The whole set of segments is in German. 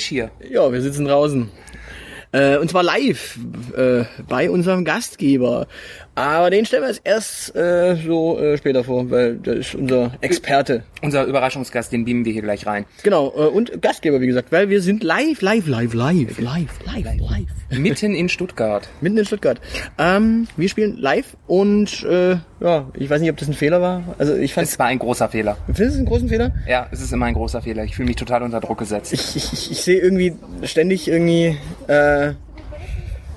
Frisch hier. Ja, wir sitzen draußen. Äh, und zwar live äh, bei unserem Gastgeber. Aber den stellen wir jetzt erst äh, so äh, später vor, weil der ist unser Experte. Unser Überraschungsgast, den beamen wir hier gleich rein. Genau, äh, und Gastgeber, wie gesagt, weil wir sind live, live, live, live, live, live, live. Mitten in Stuttgart. Mitten in Stuttgart. Ähm, wir spielen live und äh, ja, ich weiß nicht, ob das ein Fehler war. Also ich fand, Es war ein großer Fehler. findest du es einen großen Fehler? Ja, es ist immer ein großer Fehler. Ich fühle mich total unter Druck gesetzt. ich, ich, ich, ich sehe irgendwie ständig irgendwie, äh,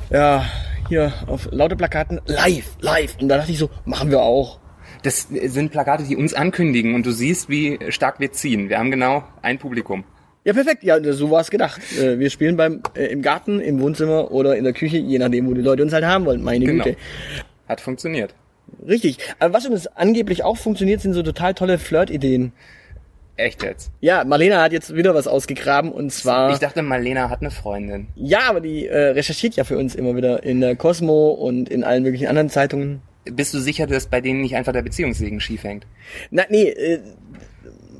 ja, hier auf laute Plakaten live, live. Und da dachte ich so, machen wir auch. Das sind Plakate, die uns ankündigen und du siehst, wie stark wir ziehen. Wir haben genau ein Publikum. Ja, perfekt. Ja, so war es gedacht. Äh, wir spielen beim äh, im Garten, im Wohnzimmer oder in der Küche, je nachdem, wo die Leute uns halt haben wollen. Meine Genau. Güte. Hat funktioniert. Richtig. Aber was uns angeblich auch funktioniert, sind so total tolle Flirt-Ideen. Echt jetzt. Ja, Marlena hat jetzt wieder was ausgegraben und zwar. Ich dachte, Marlena hat eine Freundin. ja, aber die äh, recherchiert ja für uns immer wieder in der Cosmo und in allen möglichen anderen Zeitungen. Bist du sicher, dass bei denen nicht einfach der Beziehungssegen schief hängt? Na, nee, äh,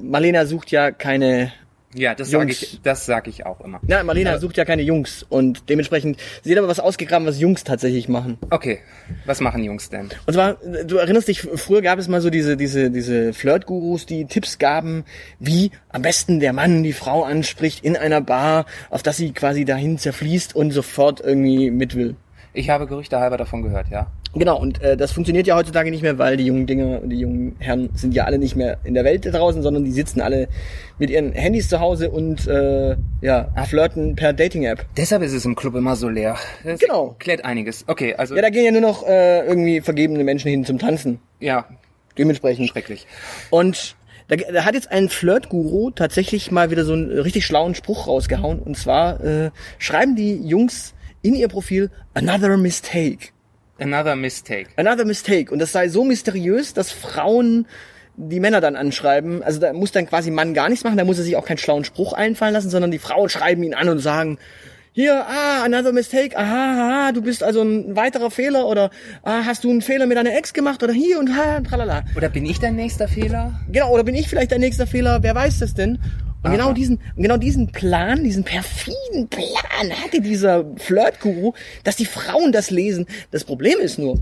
Marlena sucht ja keine. Ja, das sage ich, das sag ich auch immer. Na, Marlena Aber- sucht ja keine Jungs und dementsprechend sie hat aber was ausgegraben, was Jungs tatsächlich machen. Okay, was machen Jungs denn? Und zwar, du erinnerst dich, früher gab es mal so diese diese diese Flirt-Gurus, die Tipps gaben, wie am besten der Mann die Frau anspricht in einer Bar, auf dass sie quasi dahin zerfließt und sofort irgendwie mit will. Ich habe Gerüchte halber davon gehört, ja. Genau, und äh, das funktioniert ja heutzutage nicht mehr, weil die jungen Dinger und die jungen Herren sind ja alle nicht mehr in der Welt da draußen, sondern die sitzen alle mit ihren Handys zu Hause und äh, ja, flirten per Dating-App. Deshalb ist es im Club immer so leer. Das Genau. Klärt einiges. Okay, also Ja, da gehen ja nur noch äh, irgendwie vergebene Menschen hin zum Tanzen. ja, Dementsprechend. schrecklich. Und da, da hat jetzt ein Flirt-Guru tatsächlich mal wieder so einen richtig schlauen Spruch rausgehauen. Und zwar äh, schreiben die Jungs in ihr Profil Another Mistake. Another mistake. Another Mistake. Und das sei so mysteriös, dass Frauen die Männer dann anschreiben. Also da muss dann quasi Mann gar nichts machen, da muss er sich auch keinen schlauen Spruch einfallen lassen, sondern die Frauen schreiben ihn an und sagen, hier, ah, another mistake, aha, aha, du bist also ein weiterer Fehler oder ah, hast du einen Fehler mit deiner Ex gemacht oder hier und ha, tralala. Oder bin ich dein nächster Fehler? Genau, oder bin ich vielleicht dein nächster Fehler? Wer weiß das denn? Und Aha. genau diesen, genau diesen Plan, diesen perfiden Plan hatte dieser Flirt-Guru, dass die Frauen das lesen. Das Problem ist nur,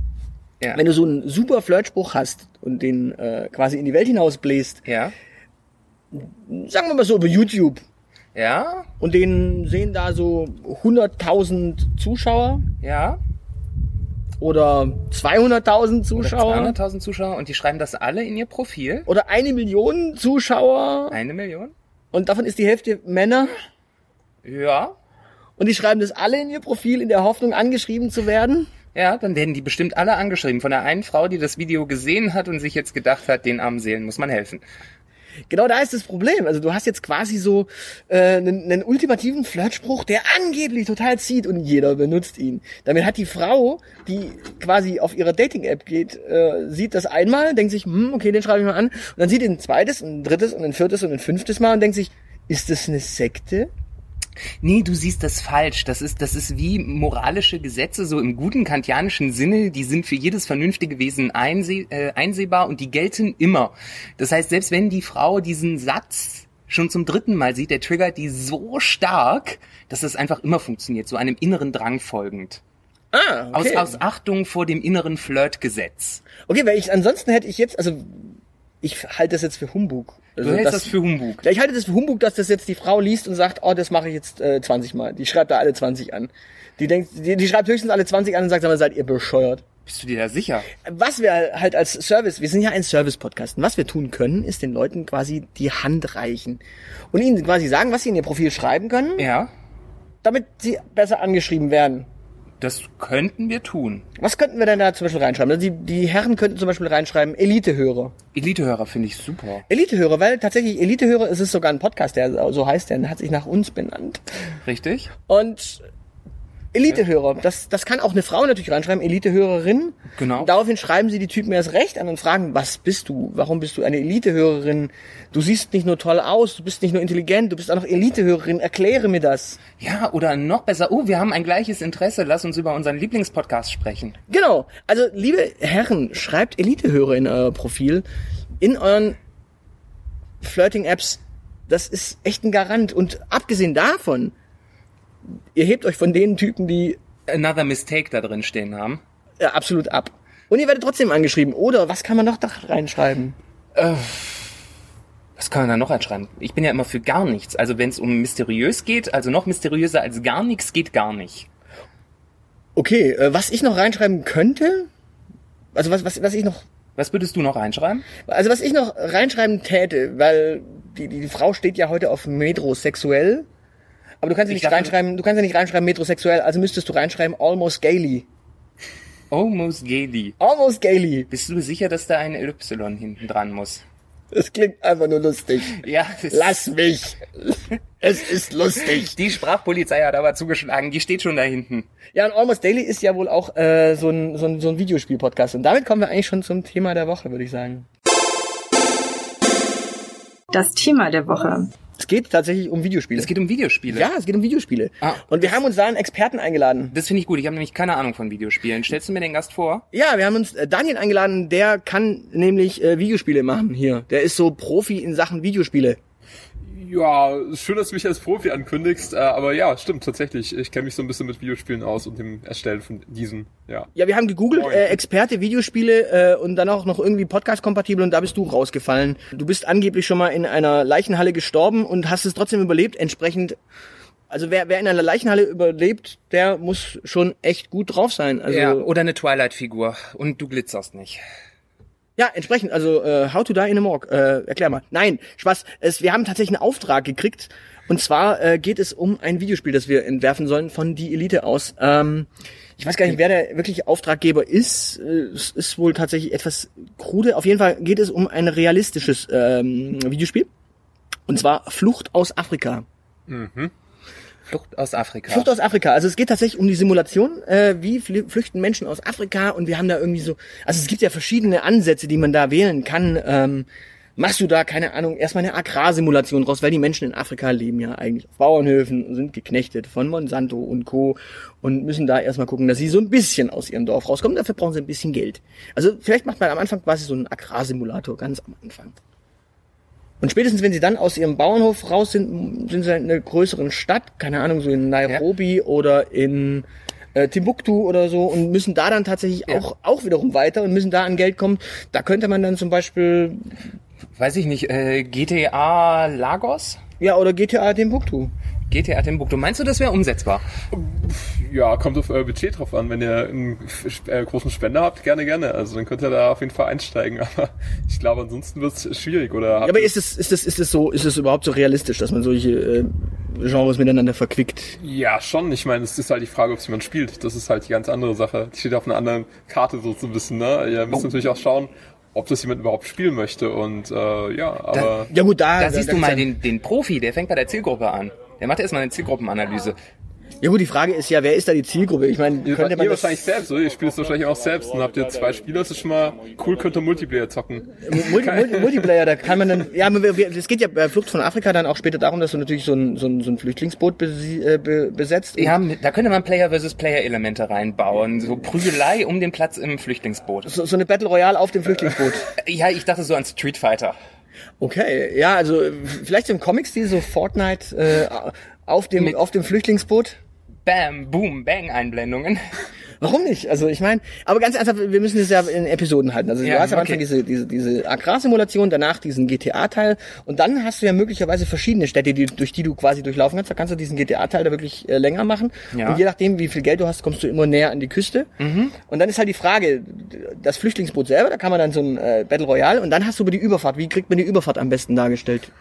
Ja. wenn du so einen super Flirtspruch hast und den äh, quasi in die Welt hinaus bläst, ja. sagen wir mal so über YouTube, Ja. und den sehen da so 100.000 Zuschauer Ja. oder 200.000 Oder Zuschauer 200.000 Zuschauer und die schreiben das alle in ihr Profil. oder eine Million Zuschauer Eine Million? Und davon ist die Hälfte Männer. Ja. Und die schreiben das alle in ihr Profil in der Hoffnung, angeschrieben zu werden. Ja, dann werden die bestimmt alle angeschrieben von der einen Frau, die das Video gesehen hat und sich jetzt gedacht hat, den armen Seelen muss man helfen. Genau da ist das Problem. Also du hast jetzt quasi so äh, einen, einen ultimativen Flirtspruch, der angeblich total zieht und jeder benutzt ihn. Damit hat die Frau, die quasi auf ihrer Dating-App geht, äh, sieht das einmal, denkt sich, hm, okay, den schreibe ich mal an. Und dann sieht den ein zweites, ein drittes und ein viertes und ein fünftes Mal und denkt sich, ist das eine Sekte? Nee, du siehst das falsch. Das ist, das ist wie moralische Gesetze, so im guten kantianischen Sinne, die sind für jedes vernünftige Wesen einseh, äh, einsehbar und die gelten immer. Das heißt, selbst wenn die Frau diesen Satz schon zum dritten Mal sieht, der triggert die so stark, dass das einfach immer funktioniert, so einem inneren Drang folgend. Ah, okay. Aus, aus Achtung vor dem inneren Flirtgesetz. okay, weil ich ansonsten hätte ich jetzt, also ich halte das jetzt für Humbug. Du Also hältst das, für Humbug. Ja, ich halte das für Humbug, dass das jetzt die Frau liest und sagt, oh, das mache ich jetzt äh, 20 Mal. Die schreibt da alle 20 an. Die denkt, die, die schreibt höchstens alle 20 an und sagt, aber seid ihr bescheuert. Bist du dir da sicher? Was wir halt als Service, wir sind ja ein Service-Podcast, und was wir tun können, ist den Leuten quasi die Hand reichen und ihnen quasi sagen, was sie in ihr Profil schreiben können, Ja, damit sie besser angeschrieben werden. Das könnten wir tun. Was könnten wir denn da zum Beispiel reinschreiben? Also die, die Herren könnten zum Beispiel reinschreiben, Elitehörer. Elitehörer finde ich super. Elitehörer, weil tatsächlich Elitehörer, es ist sogar ein Podcast, der so heißt, der hat sich nach uns benannt. Richtig? Und Elitehörer, das, das kann auch eine Frau natürlich reinschreiben, Elitehörerin. Genau. Und daraufhin schreiben sie die Typen erst recht an und fragen, was bist du? Warum bist du eine Elitehörerin? Du siehst nicht nur toll aus, du bist nicht nur intelligent, du bist auch noch Elitehörerin. Erkläre mir das. Ja, oder noch besser, oh, wir haben ein gleiches Interesse, lass uns über unseren Lieblingspodcast sprechen. Genau. Also, liebe Herren, schreibt Elitehörer in euer Profil, in euren Flirting-Apps. Das ist echt ein Garant. Und abgesehen davon, ihr hebt euch von den Typen, die Another Mistake da drin stehen haben. äh, absolut ab. Und ihr werdet trotzdem angeschrieben. Oder was kann man noch da reinschreiben? Was kann man da noch einschreiben? Ich bin ja immer für gar nichts. Also wenn es um mysteriös geht, also noch mysteriöser als gar nichts geht gar nicht. Okay, äh, was ich noch reinschreiben könnte, also was, was, was ich noch, Was würdest du noch einschreiben? also was ich noch reinschreiben täte, weil die, die, die Frau steht ja heute auf metrosexuell, aber du kannst ja Ich nicht dachte- reinschreiben, du kannst ja nicht reinschreiben metrosexuell, also müsstest du reinschreiben almost gaily. Almost gaily. Almost gaily. Bist du sicher, dass da ein Y hinten dran muss? Das klingt einfach nur lustig. Ja, Lass mich. Es ist lustig. die Sprachpolizei hat aber zugeschlagen, die steht schon da hinten. Ja, und Almost Daily ist ja wohl auch äh, so ein, so ein, so ein Videospiel-Podcast. Und damit kommen wir eigentlich schon zum Thema der Woche, würde ich sagen. Das Thema der Woche. Es geht tatsächlich um Videospiele. Es geht um Videospiele. ja, es geht um Videospiele. Ah. Und wir haben uns da einen Experten eingeladen. Das finde ich gut. Ich habe nämlich keine Ahnung von Videospielen. Stellst du mir den Gast vor? Ja, wir haben uns äh, Daniel eingeladen, der kann nämlich äh, Videospiele machen hier. Der ist so Profi in Sachen Videospiele. Ja, schön, dass du mich als Profi ankündigst, äh, aber ja, stimmt tatsächlich. Ich kenne mich so ein bisschen mit Videospielen aus und dem Erstellen von diesen, ja. Ja, wir haben gegoogelt, äh, Experte Videospiele äh, und dann auch noch irgendwie Podcast-kompatibel und da bist du rausgefallen. Du bist angeblich schon mal in einer Leichenhalle gestorben und hast es trotzdem überlebt. Entsprechend, also wer, wer in einer Leichenhalle überlebt, der muss schon echt gut drauf sein. Also ja, oder eine Twilight-Figur. Und du glitzerst nicht. Ja, entsprechend, also äh, How to Die in a Morgue, äh, erklär mal. Nein, Spaß, es, wir haben tatsächlich einen Auftrag gekriegt und zwar äh, geht es um ein Videospiel, das wir entwerfen sollen von Die Elite aus. Ähm, ich weiß gar nicht, wer der wirkliche Auftraggeber ist. Äh, Es ist wohl tatsächlich etwas krude. Auf jeden Fall geht es um ein realistisches ähm, Videospiel. Und zwar Flucht aus Afrika. Flucht aus Afrika. Flucht aus Afrika. Also es geht tatsächlich um die Simulation, äh, wie fl- flüchten Menschen aus Afrika und wir haben da irgendwie so, also es gibt ja verschiedene Ansätze, die man da wählen kann. Ähm, machst du da, keine Ahnung, erstmal eine Agrarsimulation draus, weil die Menschen in Afrika leben ja eigentlich auf Bauernhöfen sind geknechtet von Monsanto und Co. und müssen da erstmal gucken, dass sie so ein bisschen aus ihrem Dorf rauskommen. Dafür brauchen sie ein bisschen Geld. Also vielleicht macht man am Anfang quasi so einen Agrarsimulator, ganz am Anfang. Und spätestens, wenn sie dann aus ihrem Bauernhof raus sind, sind sie in einer größeren Stadt, keine Ahnung, so in Nairobi oder in äh, Timbuktu oder so und müssen da dann tatsächlich Ja. auch, auch wiederum weiter und müssen da an Geld kommen. Da könnte man dann zum Beispiel, Weiß ich nicht, äh, GTA Lagos? ja, oder GTA Timbuktu. GTA Timbuktu. Meinst du, das wäre umsetzbar? Ja, kommt auf euer Budget drauf an. Wenn ihr einen äh, großen Spender habt, gerne, gerne. Also dann könnt ihr da auf jeden Fall einsteigen. Aber ich glaube, ansonsten wird es schwierig. Oder Ja, aber ist es, ist es, ist es so, ist es überhaupt so realistisch, dass man solche äh, Genres miteinander verquickt? Ja, schon. Ich meine, es ist halt die Frage, ob es jemand spielt. Das ist halt die ganz andere Sache. Die steht auf einer anderen Karte so zu wissen. Ne? Ihr müsst natürlich auch schauen, ob das jemand überhaupt spielen möchte. Und äh, ja, aber Ja gut, da, Da siehst du gibt's mal den, den Profi, der fängt bei der Zielgruppe an. Der macht erstmal eine Zielgruppenanalyse. Ja gut, die Frage ist ja, wer ist da die Zielgruppe? Ich meine, ihr, könnte ihr man das, wahrscheinlich selbst, oder? Ihr spielt es wahrscheinlich auch selbst. Und habt ihr zwei Spieler, das ist schon mal cool, könnt ihr Multiplayer zocken. Multi, Multi, Multiplayer, da kann man dann, ja, es geht ja bei Flucht von Afrika dann auch später darum, dass du natürlich so ein, so ein, so ein Flüchtlingsboot äh, be, besetzt. Ja, da könnte man Player versus Player Elemente reinbauen. So Prügelei um den Platz im Flüchtlingsboot. So, so eine Battle Royale auf dem Flüchtlingsboot. Ja, ich dachte so an Street Fighter. Okay, ja, also vielleicht im Comic-Stil, so Fortnite äh, auf dem Mit- auf dem Flüchtlingsboot. Bam, Boom, Bang Einblendungen. Warum nicht? Also ich meine, aber ganz ernsthaft, wir müssen das ja in Episoden halten. Also Ja, du hast am okay. Anfang diese, diese, diese Agrarsimulation, danach diesen GTA-Teil und dann hast du ja möglicherweise verschiedene Städte, die, durch die du quasi durchlaufen kannst. Da kannst du diesen GTA-Teil da wirklich äh, länger machen. Ja. Und je nachdem, wie viel Geld du hast, kommst du immer näher an die Küste. Mhm. Und dann ist halt die Frage, das Flüchtlingsboot selber, da kann man dann so ein äh, Battle Royale und dann hast du über die Überfahrt. Wie kriegt man die Überfahrt am besten dargestellt?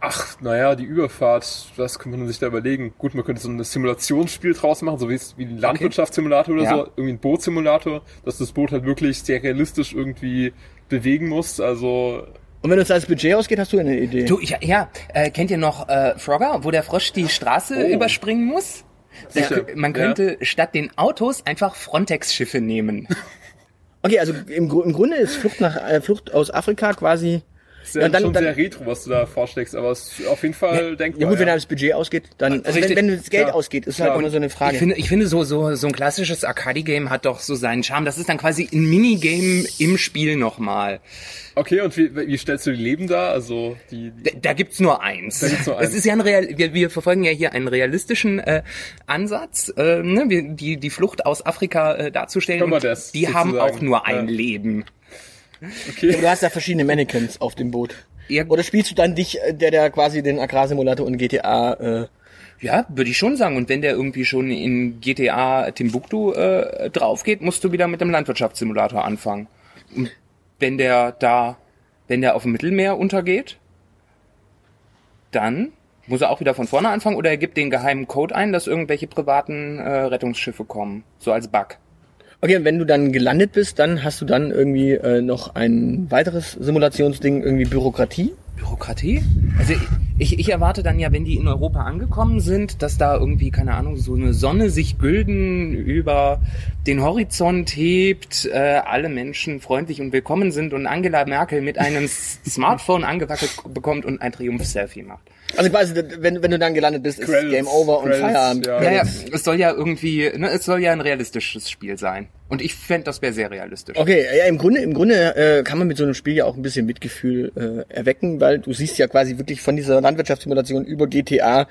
Ach, naja, die Überfahrt, was könnte man sich da überlegen? Gut, man könnte so ein Simulationsspiel draus machen, so wie es wie ein Landwirtschaftssimulator oder Ja. so, irgendwie ein Bootsimulator, dass das Boot halt wirklich sehr realistisch irgendwie bewegen muss. Also Und wenn uns das Budget ausgeht, hast du eine Idee. Du, ich, ja, äh, kennt ihr noch äh, Frogger, wo der Frosch die Straße Oh. überspringen muss? Da, Sicher, man ja. könnte statt den Autos einfach Frontex-Schiffe nehmen. Okay, also im, im Grunde ist Flucht nach äh, Flucht aus Afrika quasi. Ist ja, Ja, dann- schon dann- sehr retro, was du da vorschlägst, aber es ist auf jeden Fall denkbar. Ja gut, wenn das Budget ausgeht, dann. Also wenn, Richtig. wenn das Geld Klar. ausgeht, ist Klar. halt immer so eine Frage. Ich finde, ich finde so, so, so ein klassisches Arcade-Game hat doch so seinen Charme. Das ist dann quasi ein Minigame im Spiel nochmal. Okay, und wie, wie stellst du die Leben da? Also die, die Da, da gibt's nur eins. Da gibt's nur Es eins. ist ja ein Real, wir, wir verfolgen ja hier einen realistischen äh, Ansatz, äh, ne? wir, die, die Flucht aus Afrika äh, darzustellen. Können wir das die haben sozusagen, auch nur ein ja. Leben. Okay. Aber du hast ja verschiedene Mannequins auf dem Boot. Ja, Oder spielst du dann dich, äh, der der quasi den Agrarsimulator und GTA äh, Ja, würde ich schon sagen. Und wenn der irgendwie schon in GTA Timbuktu äh, drauf geht, musst du wieder mit dem Landwirtschaftssimulator anfangen. Und wenn der da, wenn der auf dem Mittelmeer untergeht, dann muss er auch wieder von vorne anfangen oder er gibt den geheimen Code ein, dass irgendwelche privaten äh, Rettungsschiffe kommen. So als Bug. Okay, wenn du dann gelandet bist, dann hast du dann irgendwie äh, noch ein weiteres Simulationsding, irgendwie Bürokratie. Bürokratie? Also ich, ich erwarte dann ja, wenn die in Europa angekommen sind, dass da irgendwie, keine Ahnung, so eine Sonne sich gülden über den Horizont hebt, äh, alle Menschen freundlich und willkommen sind und Angela Merkel mit einem Smartphone angewackelt bekommt und ein Triumph-Selfie macht. Also quasi, wenn, wenn du dann gelandet bist, ist Credits, Game Over und Credits, Feierabend. ja. Ja, ja, es soll ja irgendwie, ne, es soll ja ein realistisches Spiel sein. Und ich fänd, das wäre sehr realistisch. Okay, ja, im Grunde, im Grunde äh, kann man mit so einem Spiel ja auch ein bisschen Mitgefühl äh, erwecken, weil du siehst ja quasi wirklich von dieser Landwirtschaftssimulation über GTA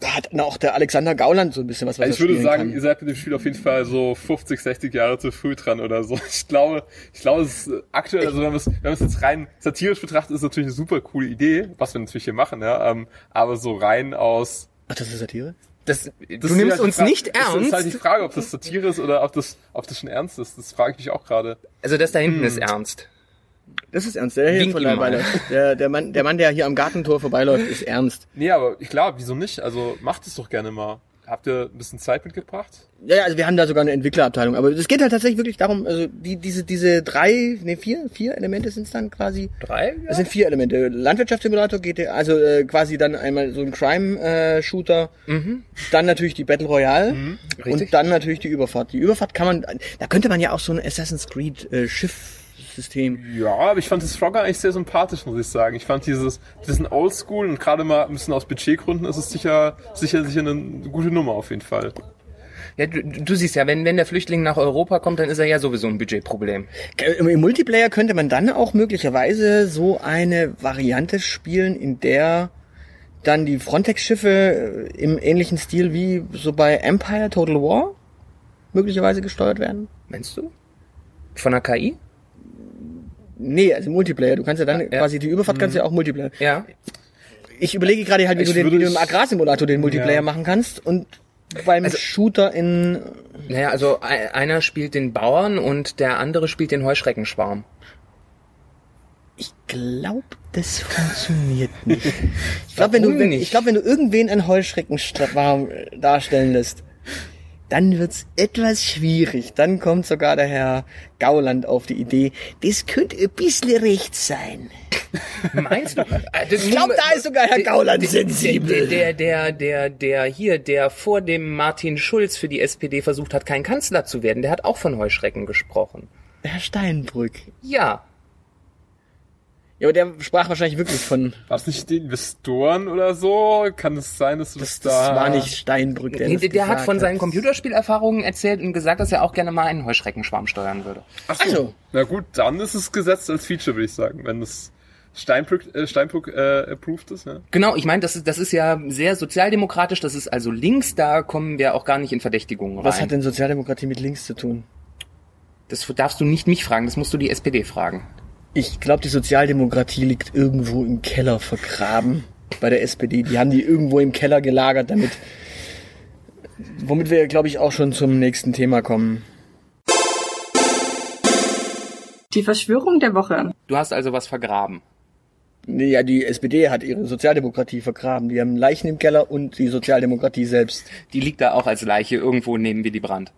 da hat auch der Alexander Gauland so ein bisschen was, was Also ich würde sagen, kann. ihr seid mit dem Spiel auf jeden Fall so 50, 60 Jahre zu früh dran oder so. Ich glaube, ich glaube, es ist aktuell, also wenn man es, wenn man es jetzt rein satirisch betrachtet, ist es natürlich eine super coole Idee, was wir natürlich hier machen, ja. Ähm, aber so rein aus Ach, das ist Satire? Das, Das du nimmst halt uns Fra- nicht Das ist halt die ernst. Frage, ob das Satire ist oder ob das, ob das schon ernst ist. Das frage ich mich auch gerade. Also das da hinten Hm. ist ernst. Das ist ernst. Der hier Wink von der, der, der, Mann, der Mann, der hier am Gartentor vorbeiläuft, ist ernst. Nee, aber klar, wieso nicht? Also macht es doch gerne mal. Habt ihr ein bisschen Zeit mitgebracht? Ja, ja, also wir haben da sogar eine Entwicklerabteilung. Aber es geht halt tatsächlich wirklich darum, also die, diese, diese drei, nee, vier, vier Elemente sind es dann quasi. Drei? Es sind vier Elemente. Landwirtschaftssimulator geht also äh, quasi dann einmal so ein Crime-Shooter, dann natürlich die Battle Royale Richtig. und dann natürlich die Überfahrt. Die Überfahrt kann man, da könnte man ja auch so ein Assassin's Creed äh, Schiffssystem. Ja, aber ich fand das Frogger eigentlich sehr sympathisch, muss ich sagen. Ich fand dieses, diesen Oldschool und gerade mal ein bisschen aus Budgetgründen ist es sicher, sicher, sicher eine gute Nummer auf jeden Fall. Ja, du, du siehst ja, wenn, wenn der Flüchtling nach Europa kommt, dann ist er ja sowieso ein Budgetproblem. Im, Im Multiplayer könnte man dann auch möglicherweise so eine Variante spielen, in der dann die Frontex-Schiffe äh, im ähnlichen Stil wie so bei Empire Total War möglicherweise gesteuert werden. Meinst du? Von der KI? Nee, also Multiplayer. Du kannst ja dann Ja. quasi die Überfahrt kannst du ja auch Multiplayer. Ja. Ich überlege gerade halt, wie Ich du, den, wie du im Agrarsimulator den Multiplayer Ja. machen kannst und beim Also- Shooter in Naja, also ei- einer spielt den Bauern und der andere spielt den Heuschreckenschwarm. Ich glaube, das funktioniert nicht. Ich glaube, wenn du, wenn, ich glaube, wenn du irgendwen einen Heuschreckenschwarm darstellen lässt, dann wird's etwas schwierig. Dann kommt sogar der Herr Gauland auf die Idee, das könnte ein bisschen rechts sein. Meinst du? Ich glaube, da ist sogar Herr Gauland sensibel. Der, der, der, der hier, der vor dem Martin Schulz für die SPD versucht hat, kein Kanzler zu werden, der hat auch von Heuschrecken gesprochen. Herr Steinbrück. Ja. Ja, aber der sprach wahrscheinlich wirklich von, War es nicht die Investoren oder so? Kann es sein, dass du das, das, das da... war nicht Steinbrück, der Der, das der hat von seinen Computerspielerfahrungen erzählt und gesagt, dass er auch gerne mal einen Heuschreckenschwarm steuern würde. Ach so. Also. Na gut, dann ist es gesetzt als Feature, würde ich sagen. Wenn es Steinbrück, äh, Steinbrück äh, approved ist, ja. Genau, ich meine, das ist, das ist ja sehr sozialdemokratisch, das ist also links, da kommen wir auch gar nicht in Verdächtigungen rein. Was hat denn Sozialdemokratie mit links zu tun? das darfst du nicht mich fragen, das musst du die SPD fragen. Ich glaube, die Sozialdemokratie liegt irgendwo im Keller vergraben bei der SPD. Die haben die irgendwo im Keller gelagert, damit. Womit wir, glaube ich, auch schon zum nächsten Thema kommen. Die Verschwörung der Woche. Du hast also was vergraben. Nee, ja, die SPD hat ihre Sozialdemokratie vergraben. Die haben Leichen im Keller und die Sozialdemokratie selbst. Die liegt da auch als Leiche irgendwo neben Willy Brandt.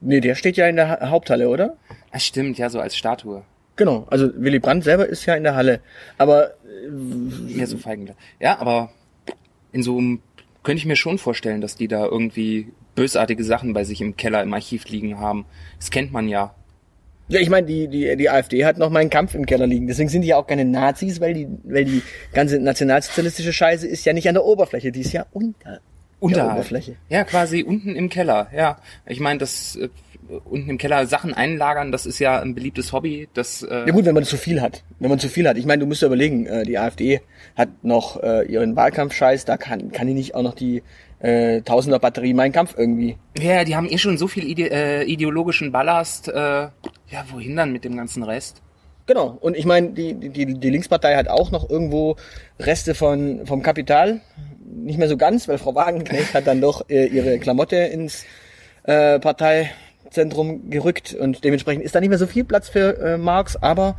Nee, der steht ja in der Ha- Haupthalle, oder? Ah, stimmt, ja, so als Statue. Genau, also Willy Brandt selber ist ja in der Halle. Aber Ja, so Feigenblatt. Ja, aber in so einem könnte ich mir schon vorstellen, dass die da irgendwie bösartige Sachen bei sich im Keller im Archiv liegen haben. Das kennt man ja. Ja, ich meine, die, die, die AfD hat noch meinen Kampf im Keller liegen. Deswegen sind die ja auch keine Nazis, weil die, weil die ganze nationalsozialistische Scheiße ist ja nicht an der Oberfläche, die ist ja unter der Unterhalb. Oberfläche. Ja, quasi unten im Keller. Ja, ich meine, das äh, unten im Keller Sachen einlagern, das ist ja ein beliebtes Hobby. Das äh, Ja gut, wenn man zu viel hat. Wenn man zu viel hat. Ich meine, du musst ja überlegen, äh, die AfD hat noch äh, ihren Wahlkampfscheiß, da kann, kann die nicht auch noch die äh, Tausender Batterie Mein Kampf irgendwie. ja, die haben eh schon so viel ide äh, ideologischen Ballast. Äh, ja, wohin dann mit dem ganzen Rest? Genau. Und ich meine, die, die, die Linkspartei hat auch noch irgendwo Reste von vom Kapital. Nicht mehr so ganz, weil Frau Wagenknecht hat dann doch äh, ihre Klamotte ins äh, Parteizentrum gerückt und dementsprechend ist da nicht mehr so viel Platz für äh, Marx, aber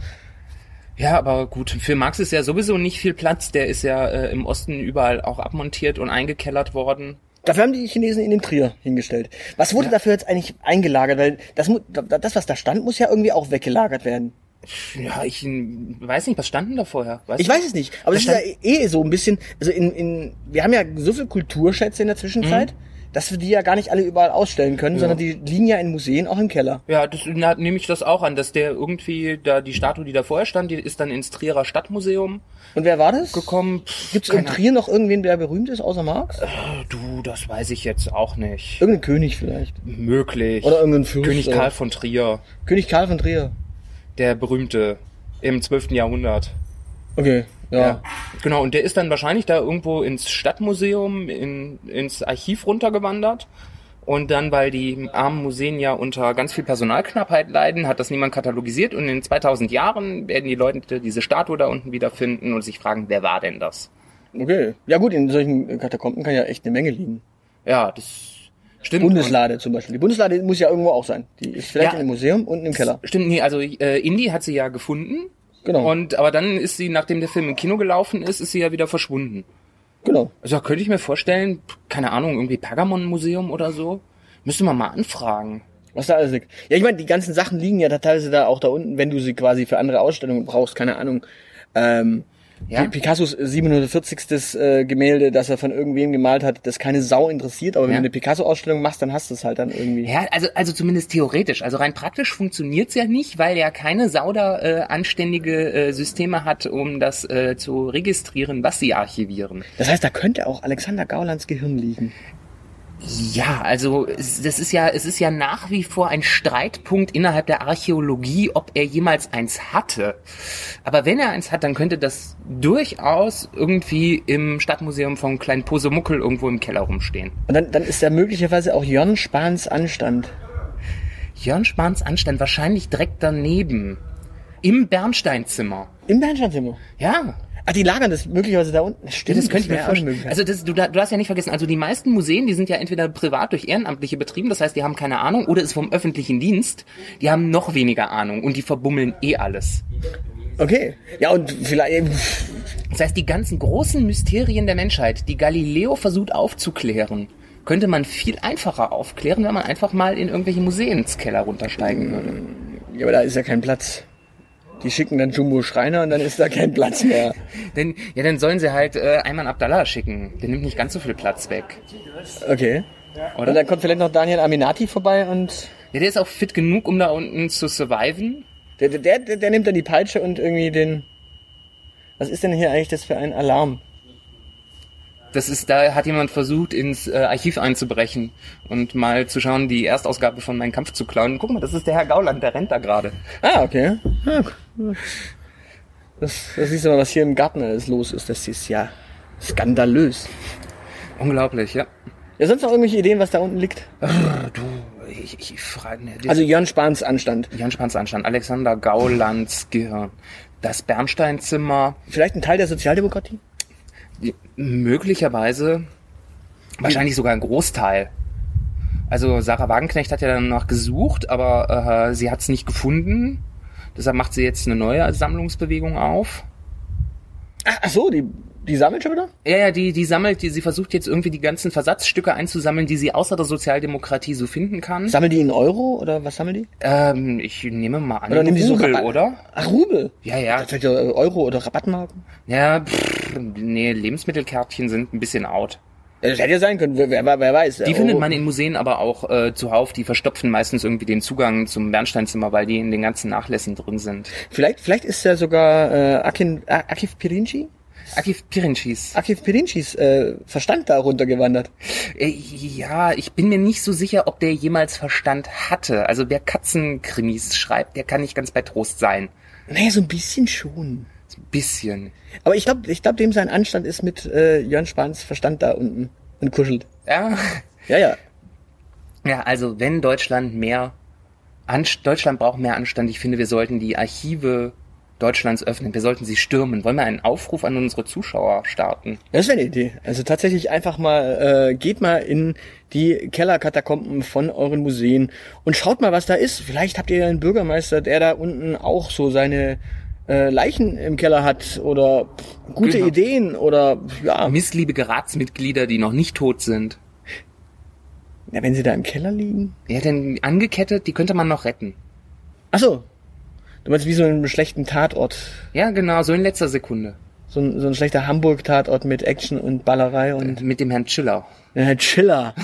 Ja, aber gut, für Marx ist ja sowieso nicht viel Platz. Der ist ja äh, im Osten überall auch abmontiert und eingekellert worden. Dafür haben die Chinesen ihn in Trier hingestellt. Was wurde dafür jetzt eigentlich eingelagert? Weil das, das, was da stand, muss ja irgendwie auch weggelagert werden. Ja, ich äh, weiß nicht, was stand denn da vorher? Weißt Ich du? weiß es nicht, aber das ist ja eh so ein bisschen, also in, in, wir haben ja so viel Kulturschätze in der Zwischenzeit, dass wir die ja gar nicht alle überall ausstellen können, sondern die liegen ja in Museen auch im Keller. Ja, das na, nehme ich das auch an, dass der irgendwie da die Statue, die da vorher stand, die ist dann ins Trierer Stadtmuseum Und wer war das? gekommen. Pff, Gibt's in Trier noch irgendwen, der berühmt ist, außer Marx? Ahnung. Du, das weiß ich jetzt auch nicht. Irgendein König vielleicht. Möglich. Oder irgendein Fürst. König oder- Karl von Trier, König Karl von Trier. der berühmte im 12. Jahrhundert. Okay, ja. Genau, und der ist dann wahrscheinlich da irgendwo ins Stadtmuseum, in, ins Archiv runtergewandert. Und dann, weil die armen Museen ja unter ganz viel Personalknappheit leiden, hat das niemand katalogisiert. Und in 2000 Jahren werden die Leute diese Statue da unten wiederfinden und sich fragen, wer war denn das? Okay. Ja gut, in solchen Katakomben kann ja echt eine Menge liegen. Ja, das stimmt. Bundeslade zum Beispiel. Die Bundeslade muss ja irgendwo auch sein. Die ist vielleicht Ja. in einem Museum unten im Keller. Stimmt, nee, also äh, Indy hat sie ja gefunden. Genau. Und aber dann ist sie, nachdem der Film im Kino gelaufen ist, ist sie ja wieder verschwunden. Genau. Also könnte ich mir vorstellen, keine Ahnung, irgendwie Pergamon-Museum oder so. Müsste man mal anfragen. Was da alles liegt. Ja, ich meine, die ganzen Sachen liegen ja teilweise da auch da unten, wenn du sie quasi für andere Ausstellungen brauchst, keine Ahnung. Ähm, Ja. Pi- Picassos 740. Äh, Gemälde, das er von irgendwem gemalt hat, das keine Sau interessiert, aber wenn Ja. du eine Picasso-Ausstellung machst, dann hast du es halt dann irgendwie. Ja, also, also zumindest theoretisch. Also rein praktisch funktioniert's ja nicht, weil ja keine Sau da äh, anständige äh, Systeme hat, um das äh, zu registrieren, was sie archivieren. Das heißt, da könnte auch Alexander Gaulands Gehirn liegen. Ja, also es, das ist ja, es ist ja nach wie vor ein Streitpunkt innerhalb der Archäologie, ob er jemals eins hatte. Aber wenn er eins hat, dann könnte das durchaus irgendwie im Stadtmuseum von Klein Posemuckel irgendwo im Keller rumstehen. Und dann, dann ist da möglicherweise auch Jörn Spahns Anstand. Jörn Spahns Anstand wahrscheinlich direkt daneben. Im Bernsteinzimmer. Im Bernsteinzimmer. Ja, Ah, die lagern das möglicherweise da unten. Stimmt, das könnte ich mir vorstellen. Also das, du, du hast ja nicht vergessen, also die meisten Museen, die sind ja entweder privat durch Ehrenamtliche betrieben, das heißt, die haben keine Ahnung, oder ist vom öffentlichen Dienst, die haben noch weniger Ahnung und die verbummeln eh alles. okay. Ja, und vielleicht, Das heißt, die ganzen großen Mysterien der Menschheit, die Galileo versucht aufzuklären, könnte man viel einfacher aufklären, wenn man einfach mal in irgendwelche Museumskeller runtersteigen würde. ja, aber da ist ja kein Platz. Die schicken dann Jumbo Schreiner und dann ist da kein Platz mehr. Denn, ja, dann sollen sie halt äh, Ayman Abdallah schicken. Der nimmt nicht ganz so viel Platz weg. Okay. Oder? Und dann kommt vielleicht noch Daniel Aminati vorbei und Ja, der ist auch fit genug, um da unten zu surviven. der, der, der, der nimmt dann die Peitsche und irgendwie den. Was ist denn hier eigentlich das für ein Alarm? Das ist, da hat jemand versucht, ins äh, Archiv einzubrechen und mal zu schauen, die Erstausgabe von Mein Kampf zu klauen. Guck mal, das ist der Herr Gauland, der rennt da gerade. Ah, okay. Cool. Das, das siehst du mal, was hier im Garten alles los ist. Das ist ja skandalös. Unglaublich, ja. Ja, sonst noch irgendwelche Ideen, was da unten liegt? Du, ich, ich frage ne, Also Jörn Spahns Anstand. Jan Spans Anstand, Alexander Gaulands Gehirn, das Bernsteinzimmer, Vielleicht ein Teil der Sozialdemokratie? möglicherweise, wahrscheinlich sogar ein Großteil. Also Sarah Wagenknecht hat ja danach gesucht, aber äh, sie hat es nicht gefunden. Deshalb macht sie jetzt eine neue Sammlungsbewegung auf. Ach, ach so, die, die sammelt schon wieder? Ja, ja, die, die sammelt, die, sie versucht jetzt irgendwie die ganzen Versatzstücke einzusammeln, die sie außer der Sozialdemokratie so finden kann. Sammeln die in Euro oder was sammeln die? Ähm, ich nehme mal an, Oder nehmen die so Rubel, Rabatt- oder? Ach, Rubel. Ja, ja. Vielleicht Euro oder Rabattmarken? Ja, pff, nee, Lebensmittelkärtchen sind ein bisschen out. Das hätte ja sein können, wer, wer, wer weiß. Die Euro- findet man in Museen aber auch äh, zuhauf. Die verstopfen meistens irgendwie den Zugang zum Bernsteinzimmer, weil die in den ganzen Nachlässen drin sind. Vielleicht, vielleicht ist ja sogar äh, Akin, Akif Pirinci? Akif Pirincis. Akif Pirincis äh, Verstand da runtergewandert. Äh, ja, ich bin mir nicht so sicher, ob der jemals Verstand hatte. Also wer Katzenkrimis schreibt, der kann nicht ganz bei Trost sein. Naja, so ein bisschen schon. Ein bisschen. Aber ich glaube, ich glaub, dem sein Anstand ist mit äh, Jörn Spahns Verstand da unten und kuschelt. Ja. Ja, ja. Ja, also wenn Deutschland mehr Anst Deutschland braucht mehr Anstand. Ich finde, wir sollten die Archive Deutschlands öffnen. Wir sollten sie stürmen. Wollen wir einen Aufruf an unsere Zuschauer starten? Das wäre eine Idee. Also tatsächlich einfach mal, äh, geht mal in die Kellerkatakomben von euren Museen und schaut mal, was da ist. Vielleicht habt ihr einen Bürgermeister, der da unten auch so seine äh, Leichen im Keller hat oder pff, gute Genau. Ideen oder ja, Missliebige Ratsmitglieder, die noch nicht tot sind. ja, wenn sie da im Keller liegen. Ja, denn angekettet, die könnte man noch retten. Ach so. Du meinst wie so einen schlechten Tatort. Ja, genau, so in letzter Sekunde. So ein, so ein schlechter Hamburg-Tatort mit Action und Ballerei und Mit dem Herrn Schiller. äh, Chiller.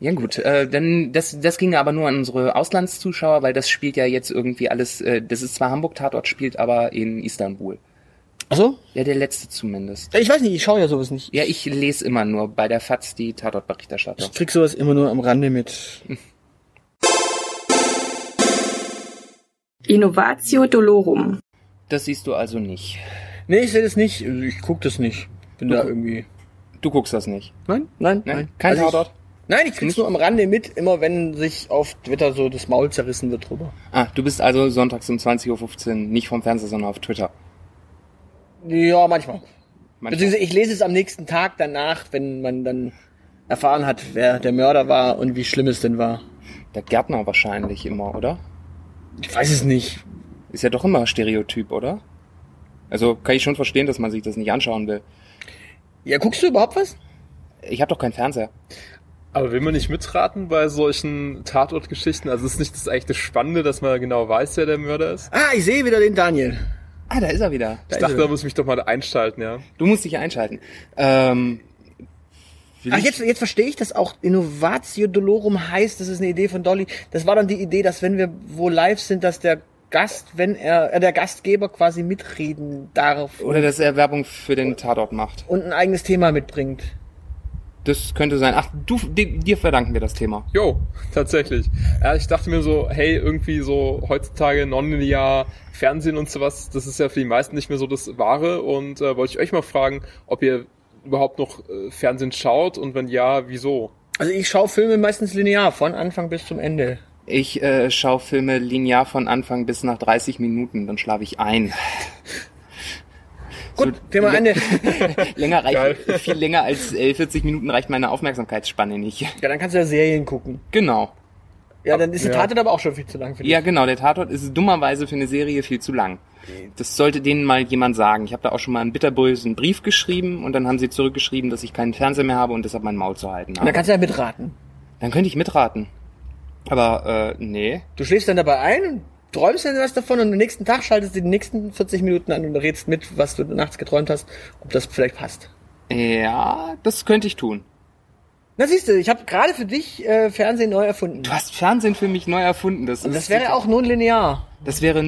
Ja gut, äh, dann das das ging aber nur an unsere Auslandszuschauer, weil das spielt ja jetzt irgendwie alles. Äh, das ist zwar Hamburg Tatort, spielt aber in Istanbul. Ach so? Ja, der letzte zumindest. Ich weiß nicht, ich schaue ja sowas nicht. Ja, ich lese immer nur bei der FAZ die Tatortberichterstattung. Ich krieg sowas immer nur am Rande mit. Innovatio Dolorum. Das siehst du also nicht. Nee, ich sehe das nicht. Ich guck das nicht. Bin da irgendwie. Du guckst das nicht. Nein, nein, Nein? nein. Kein Also ich- Tatort? Nein, ich krieg's nur am Rande mit, immer wenn sich auf Twitter so das Maul zerrissen wird drüber. Ah, du bist also sonntags um 20.15 Uhr nicht vom Fernseher, sondern auf Twitter. Ja, manchmal. Manchmal. Beziehungsweise ich lese es am nächsten Tag danach, wenn man dann erfahren hat, wer der Mörder war und wie schlimm es denn war. Der Gärtner wahrscheinlich immer, oder? Ich weiß es nicht. Ist ja doch immer Stereotyp, oder? Also kann ich schon verstehen, dass man sich das nicht anschauen will. Ja, guckst du überhaupt was? Ich habe doch keinen Fernseher. Aber will man nicht mitraten bei solchen Tatortgeschichten? Also ist nicht das eigentlich das Spannende, dass man genau weiß, wer der Mörder ist? Ah, ich sehe wieder den Daniel. Ah, da ist er wieder. Ich dachte, da muss ich mich doch mal einschalten, ja. Du musst dich einschalten. Ähm, Ach, jetzt, jetzt verstehe ich, dass auch Innovatio Dolorum heißt, das ist eine Idee von Dolly. Das war dann die Idee, dass wenn wir wo live sind, dass der Gast, wenn er, äh, der Gastgeber quasi mitreden darf Oder dass er Werbung für den Tatort macht. und ein eigenes Thema mitbringt. Das könnte sein. Ach, du, di- dir verdanken wir das Thema. Jo, tatsächlich. Ja, ich dachte mir so, hey, irgendwie so heutzutage nonlinear Fernsehen und sowas, das ist ja für die meisten nicht mehr so das Wahre und äh, wollte ich euch mal fragen, ob ihr überhaupt noch äh, Fernsehen schaut und wenn ja, wieso? Also ich schaue Filme meistens linear, von Anfang bis zum Ende. Ich äh, schaue Filme linear von Anfang bis nach 30 Minuten, dann schlafe ich ein. Gut, Thema Ende. Länger Geil. reicht, viel länger als äh, 40 Minuten reicht meine Aufmerksamkeitsspanne nicht. Ja, dann kannst du ja Serien gucken. Genau. Ja, dann ist die Ja. Tatort aber auch schon viel zu lang für dich. Ja, genau. Der Tatort ist dummerweise für eine Serie viel zu lang. Das sollte denen mal jemand sagen. Ich habe da auch schon mal einen bitterbösen Brief geschrieben und dann haben sie zurückgeschrieben, dass ich keinen Fernseher mehr habe und deshalb mein Maul zu halten Und dann habe. kannst du ja mitraten. Dann könnte ich mitraten. Aber äh, nee. Du schläfst dann dabei ein träumst dann was davon und am nächsten Tag schaltest du die nächsten 40 Minuten an und redest mit, was du nachts geträumt hast, ob das vielleicht passt. Ja, das könnte ich tun. Na siehst du, ich habe gerade für dich äh, Fernsehen neu erfunden. Du hast Fernsehen für mich neu erfunden. Das, Und ist das wäre auch nun linear. Das wäre,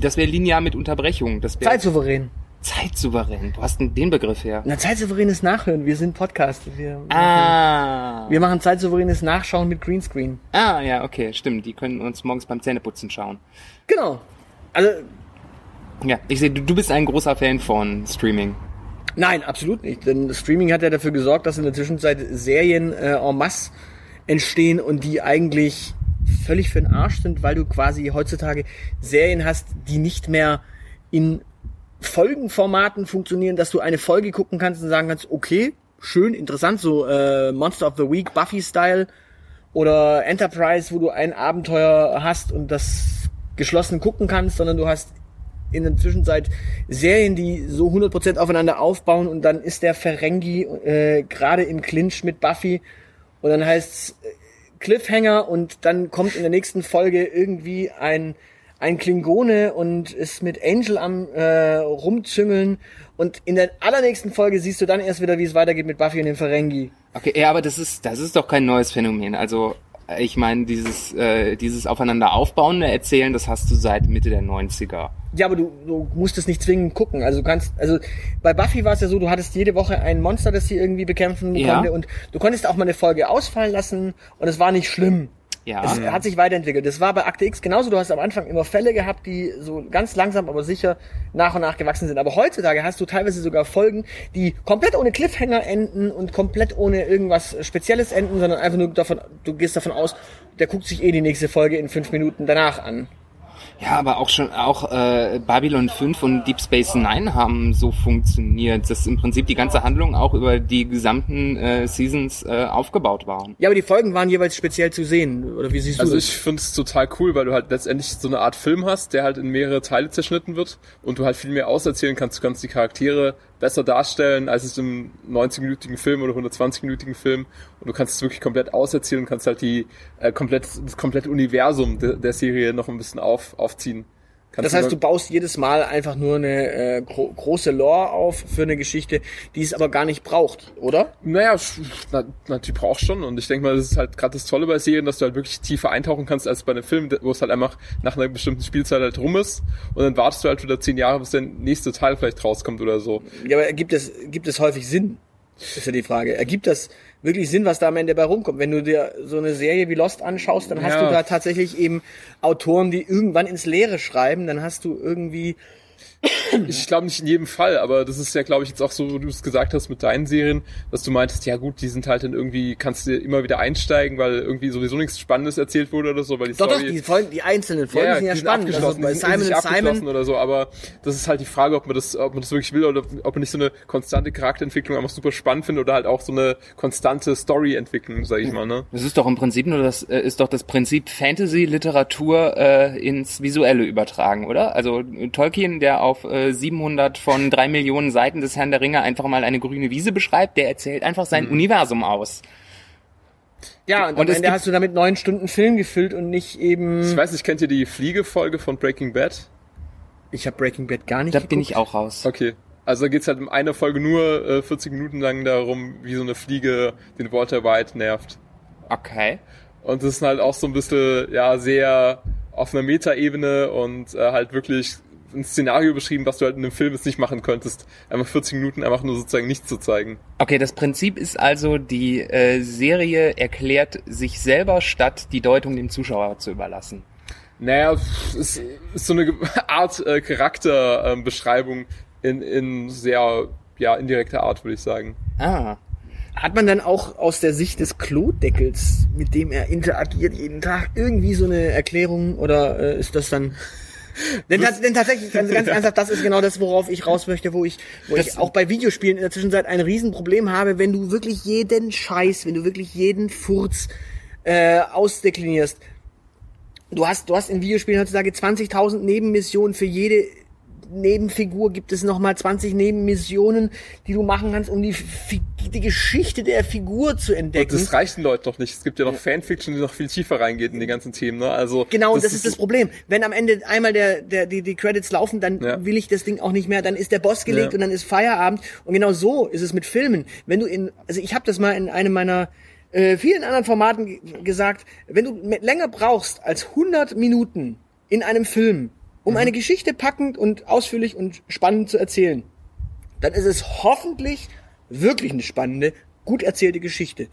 das wäre linear mit Unterbrechung. Das wäre Zeitsouverän. Zeitsouverän. Du hast denn den Begriff her. Na, zeitsouveränes Nachhören. Wir sind Podcast. Wir, Ah. wir machen zeitsouveränes Nachschauen mit Greenscreen. Ah, ja, okay, stimmt. Die können uns morgens beim Zähneputzen schauen. Genau. Also, Ja, ich sehe, du, du bist ein großer Fan von Streaming. Nein, absolut nicht. Denn Streaming hat ja dafür gesorgt, dass in der Zwischenzeit Serien äh, en masse entstehen und die eigentlich völlig für den Arsch sind, weil du quasi heutzutage Serien hast, die nicht mehr in Folgenformaten funktionieren, dass du eine Folge gucken kannst und sagen kannst, okay, schön, interessant, so äh, Monster of the Week, Buffy-Style oder Enterprise, wo du ein Abenteuer hast und das geschlossen gucken kannst, sondern du hast in der Zwischenzeit Serien, die so 100% aufeinander aufbauen und dann ist der Ferengi äh, gerade im Clinch mit Buffy und dann heißt's äh, Cliffhanger und dann kommt in der nächsten Folge irgendwie ein ein Klingone und ist mit Angel am äh, rumzüngeln und in der allernächsten Folge siehst du dann erst wieder, wie es weitergeht mit Buffy und dem Ferengi. Okay, ja, aber das ist, das ist doch kein neues Phänomen. Also, ich meine, dieses, äh, dieses aufeinander aufbauende Erzählen, das hast du seit Mitte der 90er. Ja, aber du, du musst es nicht zwingend gucken. Also du kannst, also bei Buffy war es ja so, du hattest jede Woche ein Monster, das sie irgendwie bekämpfen Ja. konnte und du konntest auch mal eine Folge ausfallen lassen und es war nicht schlimm. Ja. Es hat sich weiterentwickelt. Das war bei Akte X genauso. Du hast am Anfang immer Fälle gehabt, die so ganz langsam, aber sicher nach und nach gewachsen sind. Aber heutzutage hast du teilweise sogar Folgen, die komplett ohne Cliffhanger enden und komplett ohne irgendwas Spezielles enden, sondern einfach nur davon, du gehst davon aus, der guckt sich eh die nächste Folge in fünf Minuten danach an. Ja, aber auch schon auch äh, Babylon 5 und Deep Space Nine haben so funktioniert, dass im Prinzip die ganze Handlung auch über die gesamten äh, Seasons äh, aufgebaut waren. Ja, aber die Folgen waren jeweils speziell zu sehen. Oder wie siehst du Also das? ich finde es total cool, weil du halt letztendlich so eine Art Film hast, der halt in mehrere Teile zerschnitten wird und du halt viel mehr auserzählen kannst. Du kannst die Charaktere besser darstellen, als es im 90-minütigen Film oder 120-minütigen Film. Und du kannst es wirklich komplett auserzählen und kannst halt die äh, komplett das komplette Universum de der Serie noch ein bisschen auf, aufziehen. Das heißt, du baust jedes Mal einfach nur eine äh, gro große Lore auf für eine Geschichte, die es aber gar nicht braucht, oder? Naja, sch- na, natürlich brauchst schon. Und ich denke mal, das ist halt gerade das Tolle bei Serien, dass du halt wirklich tiefer eintauchen kannst als bei einem Film, wo es halt einfach nach einer bestimmten Spielzeit halt rum ist. Und dann wartest du halt wieder zehn Jahre, bis der nächste Teil vielleicht rauskommt oder so. Ja, aber gibt es, gibt es häufig Sinn? Ist ja die Frage. Ergibt das wirklich Sinn, was da am Ende bei rumkommt? Wenn du dir so eine Serie wie Lost anschaust, dann hast Ja. du da tatsächlich eben Autoren, die irgendwann ins Leere schreiben, dann hast du irgendwie Ich glaube nicht in jedem Fall, aber das ist ja, glaube ich, jetzt auch so, wo du es gesagt hast mit deinen Serien, dass du meintest, ja gut, die sind halt dann irgendwie, kannst du immer wieder einsteigen, weil irgendwie sowieso nichts Spannendes erzählt wurde oder so, weil die Doch, doch, Story... die, Folgen, die einzelnen Folgen sind ja spannend. Also bei die sind in Simon sich und abgeschlossen Simon. oder so, aber das ist halt die Frage, ob man das, ob man das wirklich will oder ob man nicht so eine konstante Charakterentwicklung einfach super spannend findet oder halt auch so eine konstante Storyentwicklung, sag ich mal, ne? Das ist doch im Prinzip nur das, äh, ist doch das Prinzip Fantasy-Literatur äh, ins Visuelle übertragen, oder? Also Tolkien, der auf äh, 700 von drei Millionen Seiten des Herrn der Ringe einfach mal eine grüne Wiese beschreibt, der erzählt einfach sein Universum aus. Ja, und, Und am es Ende hast du damit neun Stunden Film gefüllt und nicht eben. Ich weiß nicht, kennt ihr die Fliege-Folge von Breaking Bad? Ich habe Breaking Bad gar nicht Da bin geguckt. ich auch raus. Okay. Also da geht's halt in einer Folge nur äh, 40 Minuten lang darum, wie so eine Fliege den Walter White nervt. Okay. Und das ist halt auch so ein bisschen, ja, sehr auf einer Metaebene und äh, halt wirklich ein Szenario beschrieben, was du halt in einem Film jetzt nicht machen könntest. Einfach 40 Minuten einfach nur sozusagen nichts zu zeigen. Okay, das Prinzip ist also, die äh, Serie erklärt sich selber, statt die Deutung dem Zuschauer zu überlassen. Naja, es ist, so eine Art äh, Charakterbeschreibung in, in sehr ja, indirekter Art, würde ich sagen. Ah. Hat man dann auch aus der Sicht des Klodeckels, mit dem er interagiert jeden Tag, irgendwie so eine Erklärung oder äh, ist das dann... Denn, denn tatsächlich, ganz, ganz ernsthaft, das ist genau das, worauf ich raus möchte, wo ich, wo ich auch bei Videospielen in der Zwischenzeit ein Riesenproblem habe, wenn du wirklich jeden Scheiß, wenn du wirklich jeden Furz äh, ausdeklinierst. Du hast, du hast in Videospielen heutzutage 20.000 Nebenmissionen für jede Nebenfigur gibt es nochmal 20 Nebenmissionen, die du machen kannst, um die, die Geschichte der Figur zu Und entdecken. das reicht den Leuten doch nicht. Es gibt ja noch Fanfiction, die noch viel tiefer reingeht in die ganzen Themen. Ne? Also Genau, das, ist das Problem. Wenn am Ende einmal der, der, die, die Credits laufen, dann Ja. will ich das Ding auch nicht mehr, dann ist der Boss gelegt Ja. und dann ist Feierabend. Und genau so ist es mit Filmen. Wenn du in, also ich habe das mal in einem meiner äh, vielen anderen Formaten ge- gesagt, wenn du länger brauchst als 100 Minuten in einem Film, um eine Geschichte packend und ausführlich und spannend zu erzählen, dann ist es hoffentlich wirklich eine spannende, gut erzählte Geschichte.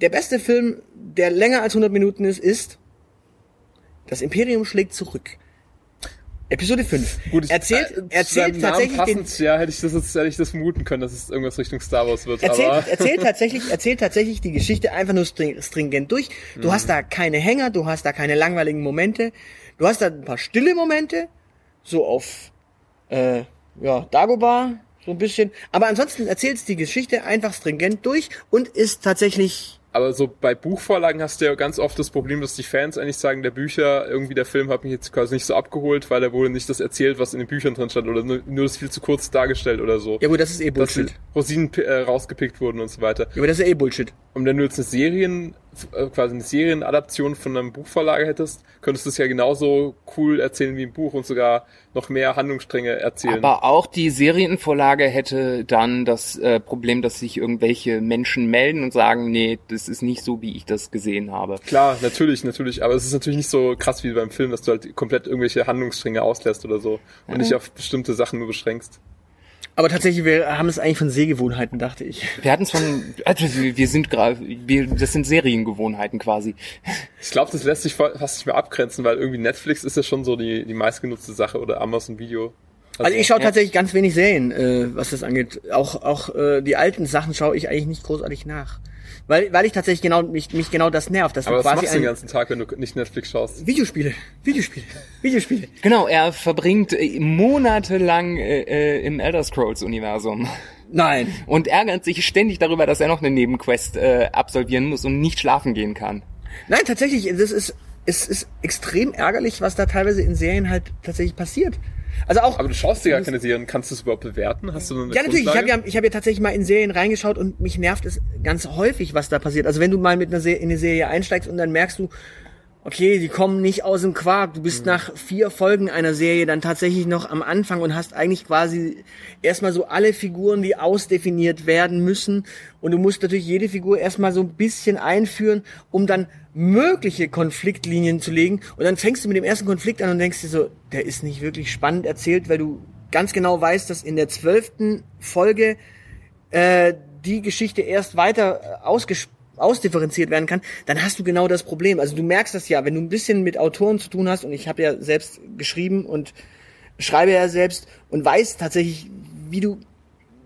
Der beste Film, der länger als 100 Minuten ist, ist Das Imperium schlägt zurück. Episode 5. Gut, ich, erzählt äh, erzählt tatsächlich den, passend, ja, hätte ich das jetzt, hätte ich das vermuten können, dass es irgendwas Richtung Star Wars wird, erzählt, aber. erzählt tatsächlich, erzählt tatsächlich die Geschichte einfach nur string, stringent durch. Du hast da keine Hänger, du hast da keine langweiligen Momente, du hast da ein paar stille Momente, so auf, äh, ja, Dagobah, so ein bisschen. Aber ansonsten erzählt die Geschichte einfach stringent durch und ist tatsächlich Aber so bei Buchvorlagen hast du ja ganz oft das Problem, dass die Fans eigentlich sagen, der Bücher, irgendwie der Film hat mich jetzt quasi nicht so abgeholt, weil er wurde nicht das erzählt, was in den Büchern drin stand oder nur, nur das viel zu kurz dargestellt oder so. Ja gut, das ist eh dass Bullshit. Rosinen äh, rausgepickt wurden und so weiter. Ja, aber das ist eh Bullshit. Und wenn du jetzt eine Serien, quasi eine Serienadaption von einer Buchvorlage hättest, könntest du es ja genauso cool erzählen wie im Buch und sogar noch mehr Handlungsstränge erzählen. Aber auch die Serienvorlage hätte dann das äh, Problem, dass sich irgendwelche Menschen melden und sagen, nee, das ist nicht so, wie ich das gesehen habe. Klar, natürlich, natürlich, aber es ist natürlich nicht so krass wie beim Film, dass du halt komplett irgendwelche Handlungsstränge auslässt oder so und nicht auf bestimmte Sachen nur beschränkst. Aber tatsächlich, wir haben es eigentlich von Sehgewohnheiten, dachte ich. Wir hatten es von, also wir sind gerade, wir, das sind Seriengewohnheiten quasi. Ich glaube, das lässt sich fa- fast nicht mehr abgrenzen, weil irgendwie Netflix ist ja schon so die, die meistgenutzte Sache oder Amazon Video. Also ich schaue ja. tatsächlich ganz wenig Serien, äh, was das angeht. Auch auch äh, die alten Sachen schaue ich eigentlich nicht großartig nach, weil weil ich tatsächlich genau mich, mich genau das nervt, dass Aber du was machst du den ganzen Tag, wenn du nicht Netflix schaust? Videospiele, Videospiele, Videospiele. Genau, er verbringt äh, monatelang äh, äh, im Elder Scrolls Universum Nein, und ärgert sich ständig darüber, dass er noch eine Nebenquest äh, absolvieren muss und nicht schlafen gehen kann. nein, tatsächlich, das ist es ist extrem ärgerlich, was da teilweise in Serien halt tatsächlich passiert. Also auch Aber du schaust dir gar keine Serien, kannst du es überhaupt bewerten? Hast du eine Ja, natürlich. Ich habe ja, ich hab ja tatsächlich mal in Serien reingeschaut und mich nervt es ganz häufig, was da passiert. Also wenn du mal mit einer Serie, in eine Serie einsteigst und dann merkst du, okay, die kommen nicht aus dem Quark. Du bist nach vier Folgen einer Serie dann tatsächlich noch am Anfang und hast eigentlich quasi erstmal so alle Figuren, die ausdefiniert werden müssen. Und du musst natürlich jede Figur erstmal so ein bisschen einführen, um dann mögliche Konfliktlinien zu legen. Und dann fängst du mit dem ersten Konflikt an und denkst dir so, der ist nicht wirklich spannend erzählt, weil du ganz genau weißt, dass in der zwölften Folge äh, die Geschichte erst weiter äh, ausges ausdifferenziert werden kann, dann hast du genau das Problem. Also du merkst das ja, wenn du ein bisschen mit Autoren zu tun hast, und ich habe ja selbst geschrieben und schreibe ja selbst und weiß tatsächlich, wie du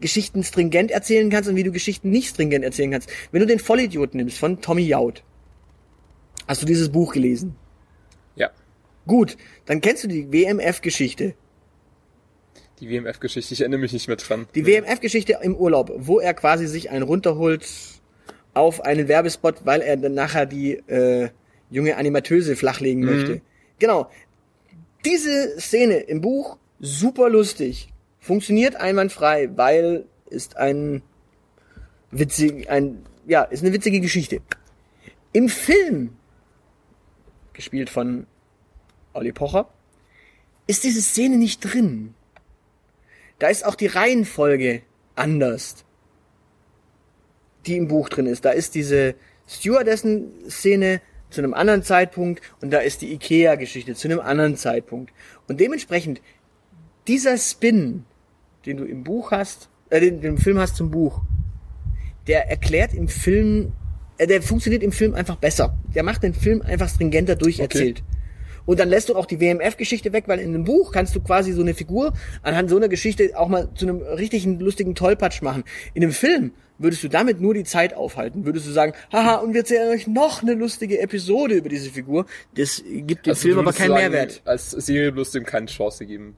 Geschichten stringent erzählen kannst und wie du Geschichten nicht stringent erzählen kannst. Wenn du den Vollidioten nimmst von Tommy Jaud, hast du dieses Buch gelesen? Ja, Gut, dann kennst du die WMF-Geschichte. die WMF-Geschichte, ich erinnere mich nicht mehr dran. Die WMF-Geschichte im Urlaub, wo er quasi sich einen runterholt auf einen Werbespot, weil er dann nachher die äh, junge Animateuse flachlegen möchte. Genau. Diese Szene im Buch, super lustig. Funktioniert einwandfrei, weil ist ein witzig, ein, ja, ist eine witzige Geschichte. Im Film, gespielt von Olli Pocher, ist diese Szene nicht drin. Da ist auch die Reihenfolge anders, die im Buch drin ist. Da ist diese Stewardessen-Szene zu einem anderen Zeitpunkt und da ist die Ikea-Geschichte zu einem anderen Zeitpunkt. Und dementsprechend, dieser Spin, den du im Buch hast, äh, den, den du im Film hast zum Buch, der erklärt im Film, äh, der funktioniert im Film einfach besser. Der macht den Film einfach stringenter durcherzählt. Und dann lässt du auch die WMF-Geschichte weg, weil in einem Buch kannst du quasi so eine Figur anhand so einer Geschichte auch mal zu einem richtigen lustigen Tollpatsch machen. In einem Film würdest du damit nur die Zeit aufhalten. Würdest du sagen, haha, und wir erzählen euch noch eine lustige Episode über diese Figur. Das gibt dem Also Film aber keinen sagen, Mehrwert. Als Serie bloß dem keine Chance geben.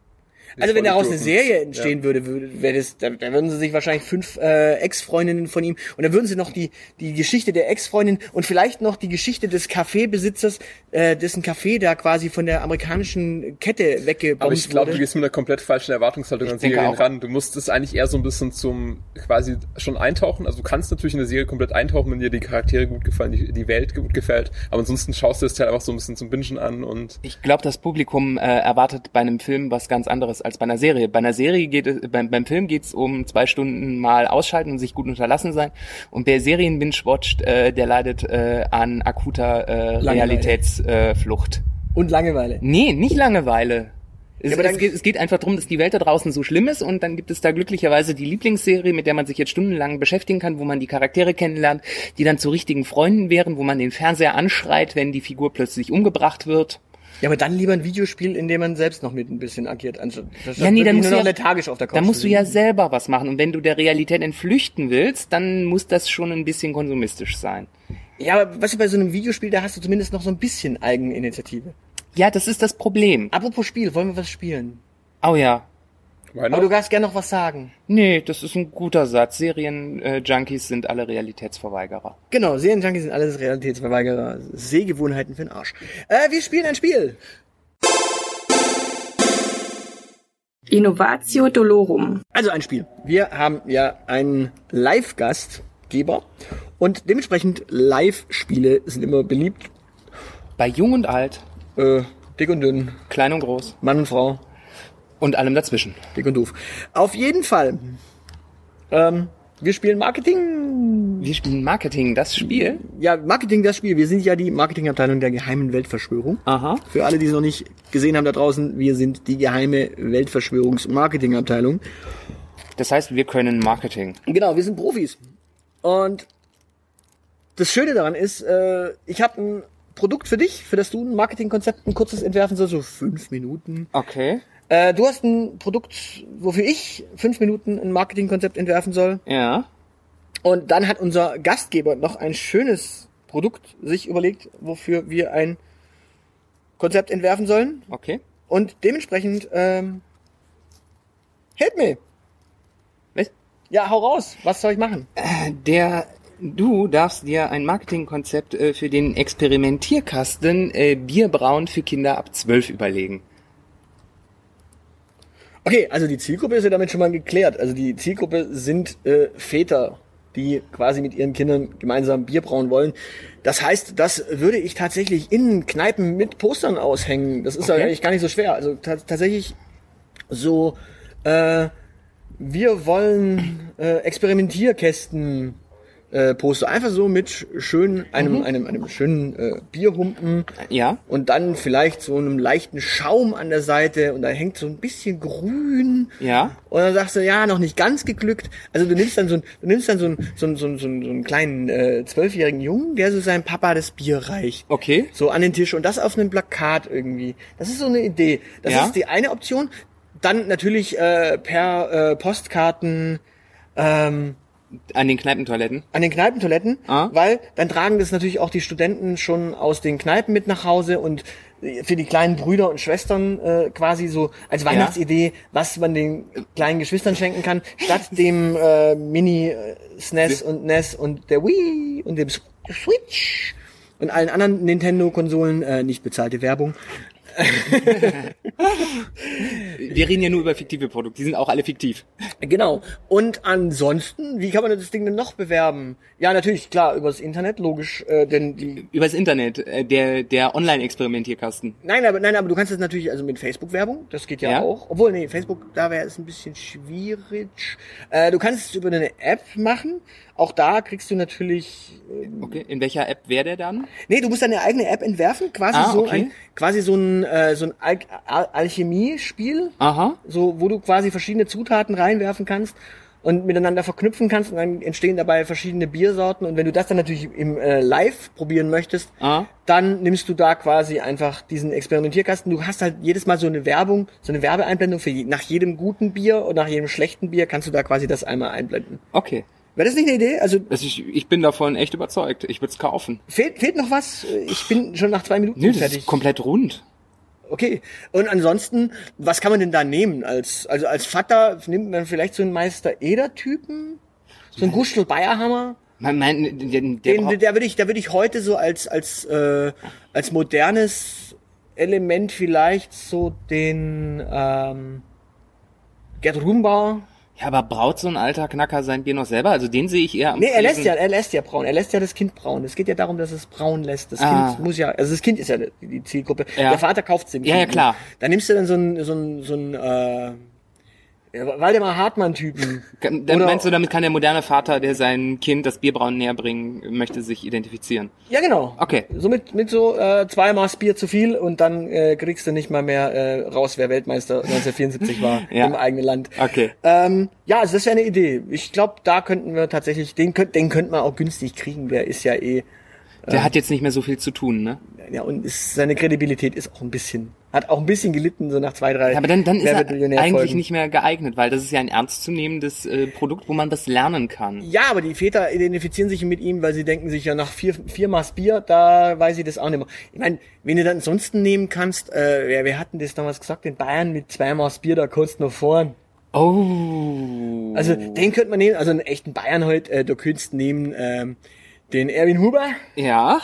Also wenn daraus eine. Serie entstehen würde, würde wäre das, da, da würden sie sich wahrscheinlich fünf äh, Ex-Freundinnen von ihm und dann würden sie noch die die Geschichte der Ex-Freundin und vielleicht noch die Geschichte des Kaffeebesitzers, äh, dessen Kaffee da quasi von der amerikanischen Kette weggebombt Aber ich glaube, du gehst mit einer komplett falschen Erwartungshaltung an denke Serien auch. ran. Du musst es eigentlich eher so ein bisschen zum quasi schon eintauchen. Also du kannst natürlich in eine Serie komplett eintauchen, wenn dir die Charaktere gut gefallen, die, die Welt gut gefällt. Aber ansonsten schaust du es halt einfach so ein bisschen zum Bingen an und Ich glaube, das Publikum äh, erwartet bei einem Film was ganz anderes als bei einer Serie. Bei einer Serie geht es, beim, beim Film geht es um zwei Stunden mal ausschalten und sich gut unterlassen sein. Und wer Serien binge-watcht, äh, der leidet äh, an akuter äh. Realitätsflucht. Äh. Und Langeweile. nee, nicht Langeweile. Es, Ja, aber es, geht, es geht einfach darum, dass die Welt da draußen so schlimm ist und dann gibt es da glücklicherweise die Lieblingsserie, mit der man sich jetzt stundenlang beschäftigen kann, wo man die Charaktere kennenlernt, die dann zu richtigen Freunden wären, wo man den Fernseher anschreit, wenn die Figur plötzlich umgebracht wird. Ja, aber dann lieber ein Videospiel, in dem man selbst noch mit ein bisschen agiert. anstatt Ja, nee, dann musst, du nur ja, noch lethargisch auf der Couch dann musst du ja selber was machen. Und wenn du der Realität entflüchten willst, dann muss das schon ein bisschen konsumistisch sein. Ja, aber weißt du, bei so einem Videospiel, da hast du zumindest noch so ein bisschen Eigeninitiative. Ja, das ist das Problem. Apropos Spiel, wollen wir was spielen? Oh ja. Aber du darfst gerne noch was sagen. Nee, das ist ein guter Satz. Serien-Junkies sind alle Realitätsverweigerer. Genau, Serienjunkies sind alles Realitätsverweigerer. Sehgewohnheiten für den Arsch. Äh, wir spielen ein Spiel. Innovatio Dolorum. Also ein Spiel. Wir haben ja einen Live-Gastgeber und dementsprechend Live-Spiele sind immer beliebt. Bei Jung und Alt, Äh, dick und dünn, klein und groß Mann und Frau, und allem dazwischen. dick und doof. Auf jeden Fall. Ähm, wir spielen Marketing. Wir spielen Marketing, das Spiel. Ja, Marketing das Spiel. Wir sind ja die Marketingabteilung der geheimen Weltverschwörung. Aha. Für alle, die es noch nicht gesehen haben da draußen, wir sind die geheime Weltverschwörungs-Marketingabteilung. Das heißt, wir können Marketing. Genau, wir sind Profis. Und das Schöne daran ist, äh, ich habe ein Produkt für dich, für das du ein Marketingkonzept, ein kurzes entwerfen sollst, so fünf Minuten. Okay. Äh, du hast ein Produkt, wofür ich fünf Minuten ein Marketingkonzept entwerfen soll. Ja. Und dann hat unser Gastgeber noch ein schönes Produkt sich überlegt, wofür wir ein Konzept entwerfen sollen. Okay. Und dementsprechend, ähm, help me. Was? Ja, hau raus. Was soll ich machen? Der, du darfst dir ein Marketingkonzept äh, für den Experimentierkasten äh, Bierbrauen für Kinder ab 12 überlegen. Okay, also die Zielgruppe ist ja damit schon mal geklärt. Also die Zielgruppe sind äh, Väter, die quasi mit ihren Kindern gemeinsam Bier brauen wollen. Das heißt, das würde ich tatsächlich in Kneipen mit Postern aushängen. Das ist ja Okay. eigentlich gar nicht so schwer. Also ta tatsächlich so, äh, wir wollen äh, Experimentierkästen äh, Poster. Einfach so mit schön einem, einem, einem schönen äh, Bierhumpen Ja. und dann vielleicht so einem leichten Schaum an der Seite und da hängt so ein bisschen grün. Ja. Und dann sagst du, ja, noch nicht ganz geglückt. Also du nimmst dann so, ein, du nimmst dann so, ein, so, ein, so, ein, so, einen, so einen kleinen äh, zwölfjährigen Jungen, der so seinem Papa das Bier reicht. Okay. So an den Tisch und das auf einem Plakat irgendwie. Das ist so eine Idee. Das Ja. ist die eine Option. Dann natürlich äh, per äh, Postkarten ähm, An den Kneipentoiletten. an den Kneipentoiletten, Ah. weil dann tragen das natürlich auch die Studenten schon aus den Kneipen mit nach Hause und für die kleinen Brüder und Schwestern äh, quasi so als Weihnachtsidee, was man den kleinen Geschwistern schenken kann, statt dem äh, Mini äh, SNES und NES und der Wii und dem Switch und allen anderen Nintendo-Konsolen, äh, nicht bezahlte Werbung. Wir reden ja nur über fiktive Produkte. Die sind auch alle fiktiv. Genau. Und ansonsten, wie kann man das Ding denn noch bewerben? Ja, natürlich, klar, übers Internet, logisch, äh, denn die Übers Internet. Äh, der, der Online-Experimentierkasten. Nein, aber nein, aber du kannst es natürlich also mit Facebook-Werbung, das geht ja, Ja. auch. Obwohl, nee, Facebook, da wäre es ein bisschen schwierig. Äh, du kannst es über eine App machen. Auch da kriegst du natürlich. Äh, Okay. In welcher App wäre der dann? nee, du musst deine eigene App entwerfen, quasi Ah, so okay. ein, quasi so ein, äh, so ein Al Al Alchemie-Spiel, Aha. so wo du quasi verschiedene Zutaten reinwerfen kannst und miteinander verknüpfen kannst und dann entstehen dabei verschiedene Biersorten und wenn du das dann natürlich im äh, Live probieren möchtest, Ah. dann nimmst du da quasi einfach diesen Experimentierkasten. Du hast halt jedes Mal so eine Werbung, so eine Werbeeinblendung für je, nach jedem guten Bier und nach jedem schlechten Bier kannst du da quasi das einmal einblenden. Okay. Wäre das nicht eine Idee? Also Also ich, ich bin davon echt überzeugt. Ich würde es kaufen. fehlt, fehlt noch was? Ich bin schon nach zwei Minuten Nö, das fertig. ist komplett rund. Okay. Und ansonsten, was kann man denn da nehmen? Als, also als Vater nimmt man vielleicht so einen Meister Eder-Typen? So einen Gustl Bayerhammer? Man, mein, der, der, Den, der würde ich, da würde ich heute so als, als, äh, als modernes Element vielleicht so den, ähm, Gerd Rumbauer. Ja, aber braut so ein alter Knacker sein Bier noch selber? Also den sehe ich eher am Nee, er lässt ja, er lässt ja braun. Er lässt ja das Kind braun. Es geht ja darum, dass es braun lässt. Das Ah. Kind muss ja, also das Kind ist ja die, Zielgruppe. Ja. Der Vater kauft es dem Ja, Kind ja, klar. nicht. Dann nimmst du dann so einen, so einen, so einen, äh, ja, Waldemar Hartmann-Typen. Dann meinst du, damit kann der moderne Vater, der sein Kind das Bierbrauen näher bringen möchte, sich identifizieren? Ja, genau. Okay. So mit, mit so äh, zwei Maß Bier zu viel und dann äh, kriegst du nicht mal mehr äh, raus, wer Weltmeister 1974 war Ja. im eigenen Land. Okay. Ähm, ja, also das wäre eine Idee. Ich glaube, da könnten wir tatsächlich, den, könnt, den könnten wir auch günstig kriegen. Der ist ja eh Der hat jetzt nicht mehr so viel zu tun, ne? Ja, und ist, seine Kredibilität ist auch ein bisschen, hat auch ein bisschen gelitten, so nach zwei, drei. Ja, aber dann, dann ist er eigentlich Folgen. nicht mehr geeignet, weil das ist ja ein ernstzunehmendes äh, Produkt, wo man was lernen kann. Ja, aber die Väter identifizieren sich mit ihm, weil sie denken sich ja nach vier, vier Maß Bier, da weiß ich das auch nicht mehr. Ich meine, wenn du dann ansonsten nehmen kannst, äh, wer, wer hat denn das damals gesagt, in Bayern mit zwei Maß Bier, da kannst du noch fahren. Oh. Also den könnte man nehmen, also einen echten Bayern heute, äh, du könntest nehmen ähm, den Erwin Huber ja.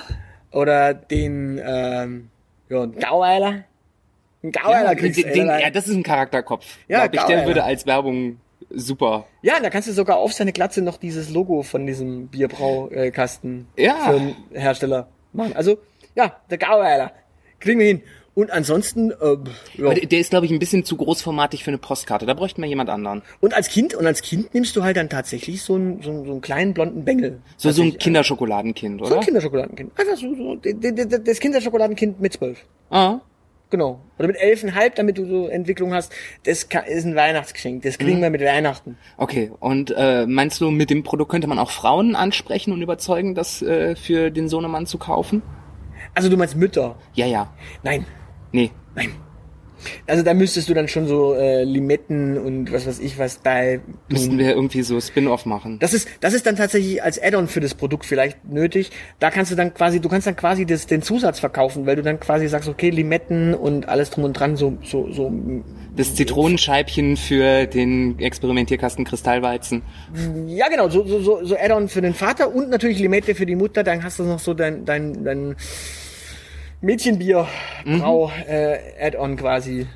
oder den ähm, ja, einen Gauweiler. Ein Gauweiler Ja, kriegst den, den, ja, das ist ein Charakterkopf. Ja, ich, der würde als Werbung super. Ja, da kannst du sogar auf seine Glatze noch dieses Logo von diesem Bierbraukasten Ja. für den Hersteller machen. Also, ja, der Gauweiler. Kriegen wir hin. Und ansonsten, äh, ja. Der- ist, glaube ich, ein bisschen zu großformatig für eine Postkarte. Da bräuchten wir jemand anderen. Und als Kind, und als Kind nimmst du halt dann tatsächlich so einen, so einen, so einen kleinen blonden Bengel. So, so ein Tatsächlich, Kinderschokoladenkind, äh, So ein oder? Kinderschokoladenkind. Einfach so, so d- das Kinderschokoladenkind mit zwölf. Ah. Genau. Oder mit elfenhalb, damit du so Entwicklung hast. Das ist ein Weihnachtsgeschenk. Das Mhm. kriegen wir mit Weihnachten. Okay, und äh, meinst du, mit dem Produkt könnte man auch Frauen ansprechen und überzeugen, das äh, für den Sohnemann zu kaufen? Also du meinst Mütter? Ja, ja. Nein. Nee. Nein. Also da müsstest du dann schon so äh, Limetten und was weiß ich was bei. Müssten wir irgendwie so Spin-off machen. Das ist, das ist dann tatsächlich als Add-on für das Produkt vielleicht nötig. Da kannst du dann quasi, du kannst dann quasi das, den Zusatz verkaufen, weil du dann quasi sagst, okay, Limetten und alles drum und dran, so, so, so. Das Zitronenscheibchen für den Experimentierkasten Kristallweizen. Ja, genau, so, so, so, so Add-on für den Vater und natürlich Limette für die Mutter. Dann hast du noch so dein, dein, dein Mädchenbier Brau äh, Add-on quasi.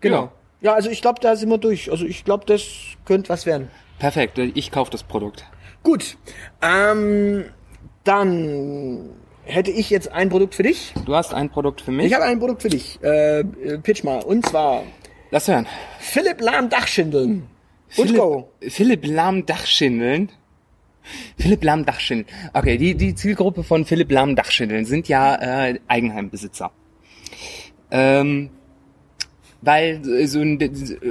Genau. Ja, also ich glaube, da sind wir durch. Also ich glaube, das könnte was werden. Perfekt, ich kaufe das Produkt. Gut. Ähm, dann hätte ich jetzt ein Produkt für dich. Du hast ein Produkt für mich. Ich habe ein Produkt für dich. Äh, äh, pitch mal. Und zwar Lass hören. Philipp Lahm Dachschindeln. Und go. Philipp Lahm Dachschindeln. Philipp Lahm Dachschindeln. Okay, die, die Zielgruppe von Philipp Lahm Dachschindeln sind ja äh, Eigenheimbesitzer. Ähm, weil äh, so ein,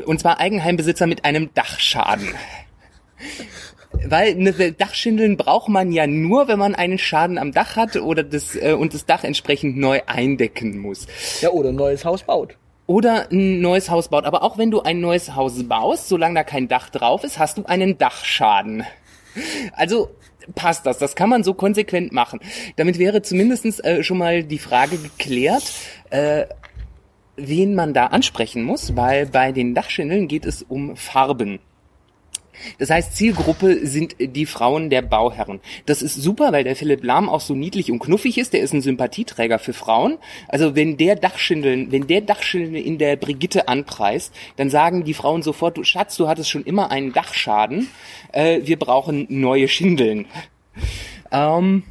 und zwar Eigenheimbesitzer mit einem Dachschaden. Weil eine Dachschindeln braucht man ja nur, wenn man einen Schaden am Dach hat oder das äh, und das Dach entsprechend neu eindecken muss. Ja, oder ein neues Haus baut. Oder ein neues Haus baut. Aber auch wenn du ein neues Haus baust, solange da kein Dach drauf ist, hast du einen Dachschaden. Also passt das. Das kann man so konsequent machen. Damit wäre zumindestens äh, schon mal die Frage geklärt, äh, wen man da ansprechen muss, weil bei den Dachschindeln geht es um Farben. Das heißt, Zielgruppe sind die Frauen der Bauherren. Das ist super, weil der Philipp Lahm auch so niedlich und knuffig ist. Der ist ein Sympathieträger für Frauen. Also wenn der Dachschindeln, wenn der Dachschindeln in der Brigitte anpreist, dann sagen die Frauen sofort, du Schatz, du hattest schon immer einen Dachschaden. Äh, wir brauchen neue Schindeln. Ähm,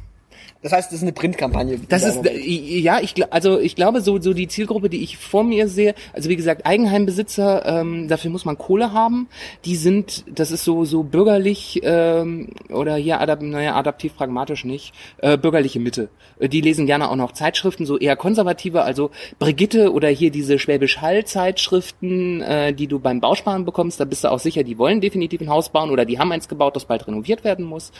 Das heißt, das ist eine Printkampagne. das ist äh, ja, ich also ich glaube so so die Zielgruppe, die ich vor mir sehe, also wie gesagt Eigenheimbesitzer, ähm, dafür muss man Kohle haben. Die sind, das ist so so bürgerlich ähm, oder hier adap naja, adaptiv pragmatisch nicht, äh, bürgerliche Mitte. Äh, Die lesen gerne auch noch Zeitschriften, so eher konservative, also Brigitte oder hier diese Schwäbisch Hall Zeitschriften, äh, die du beim Bausparen bekommst, da bist du auch sicher, die wollen definitiv ein Haus bauen oder die haben eins gebaut, das bald renoviert werden muss.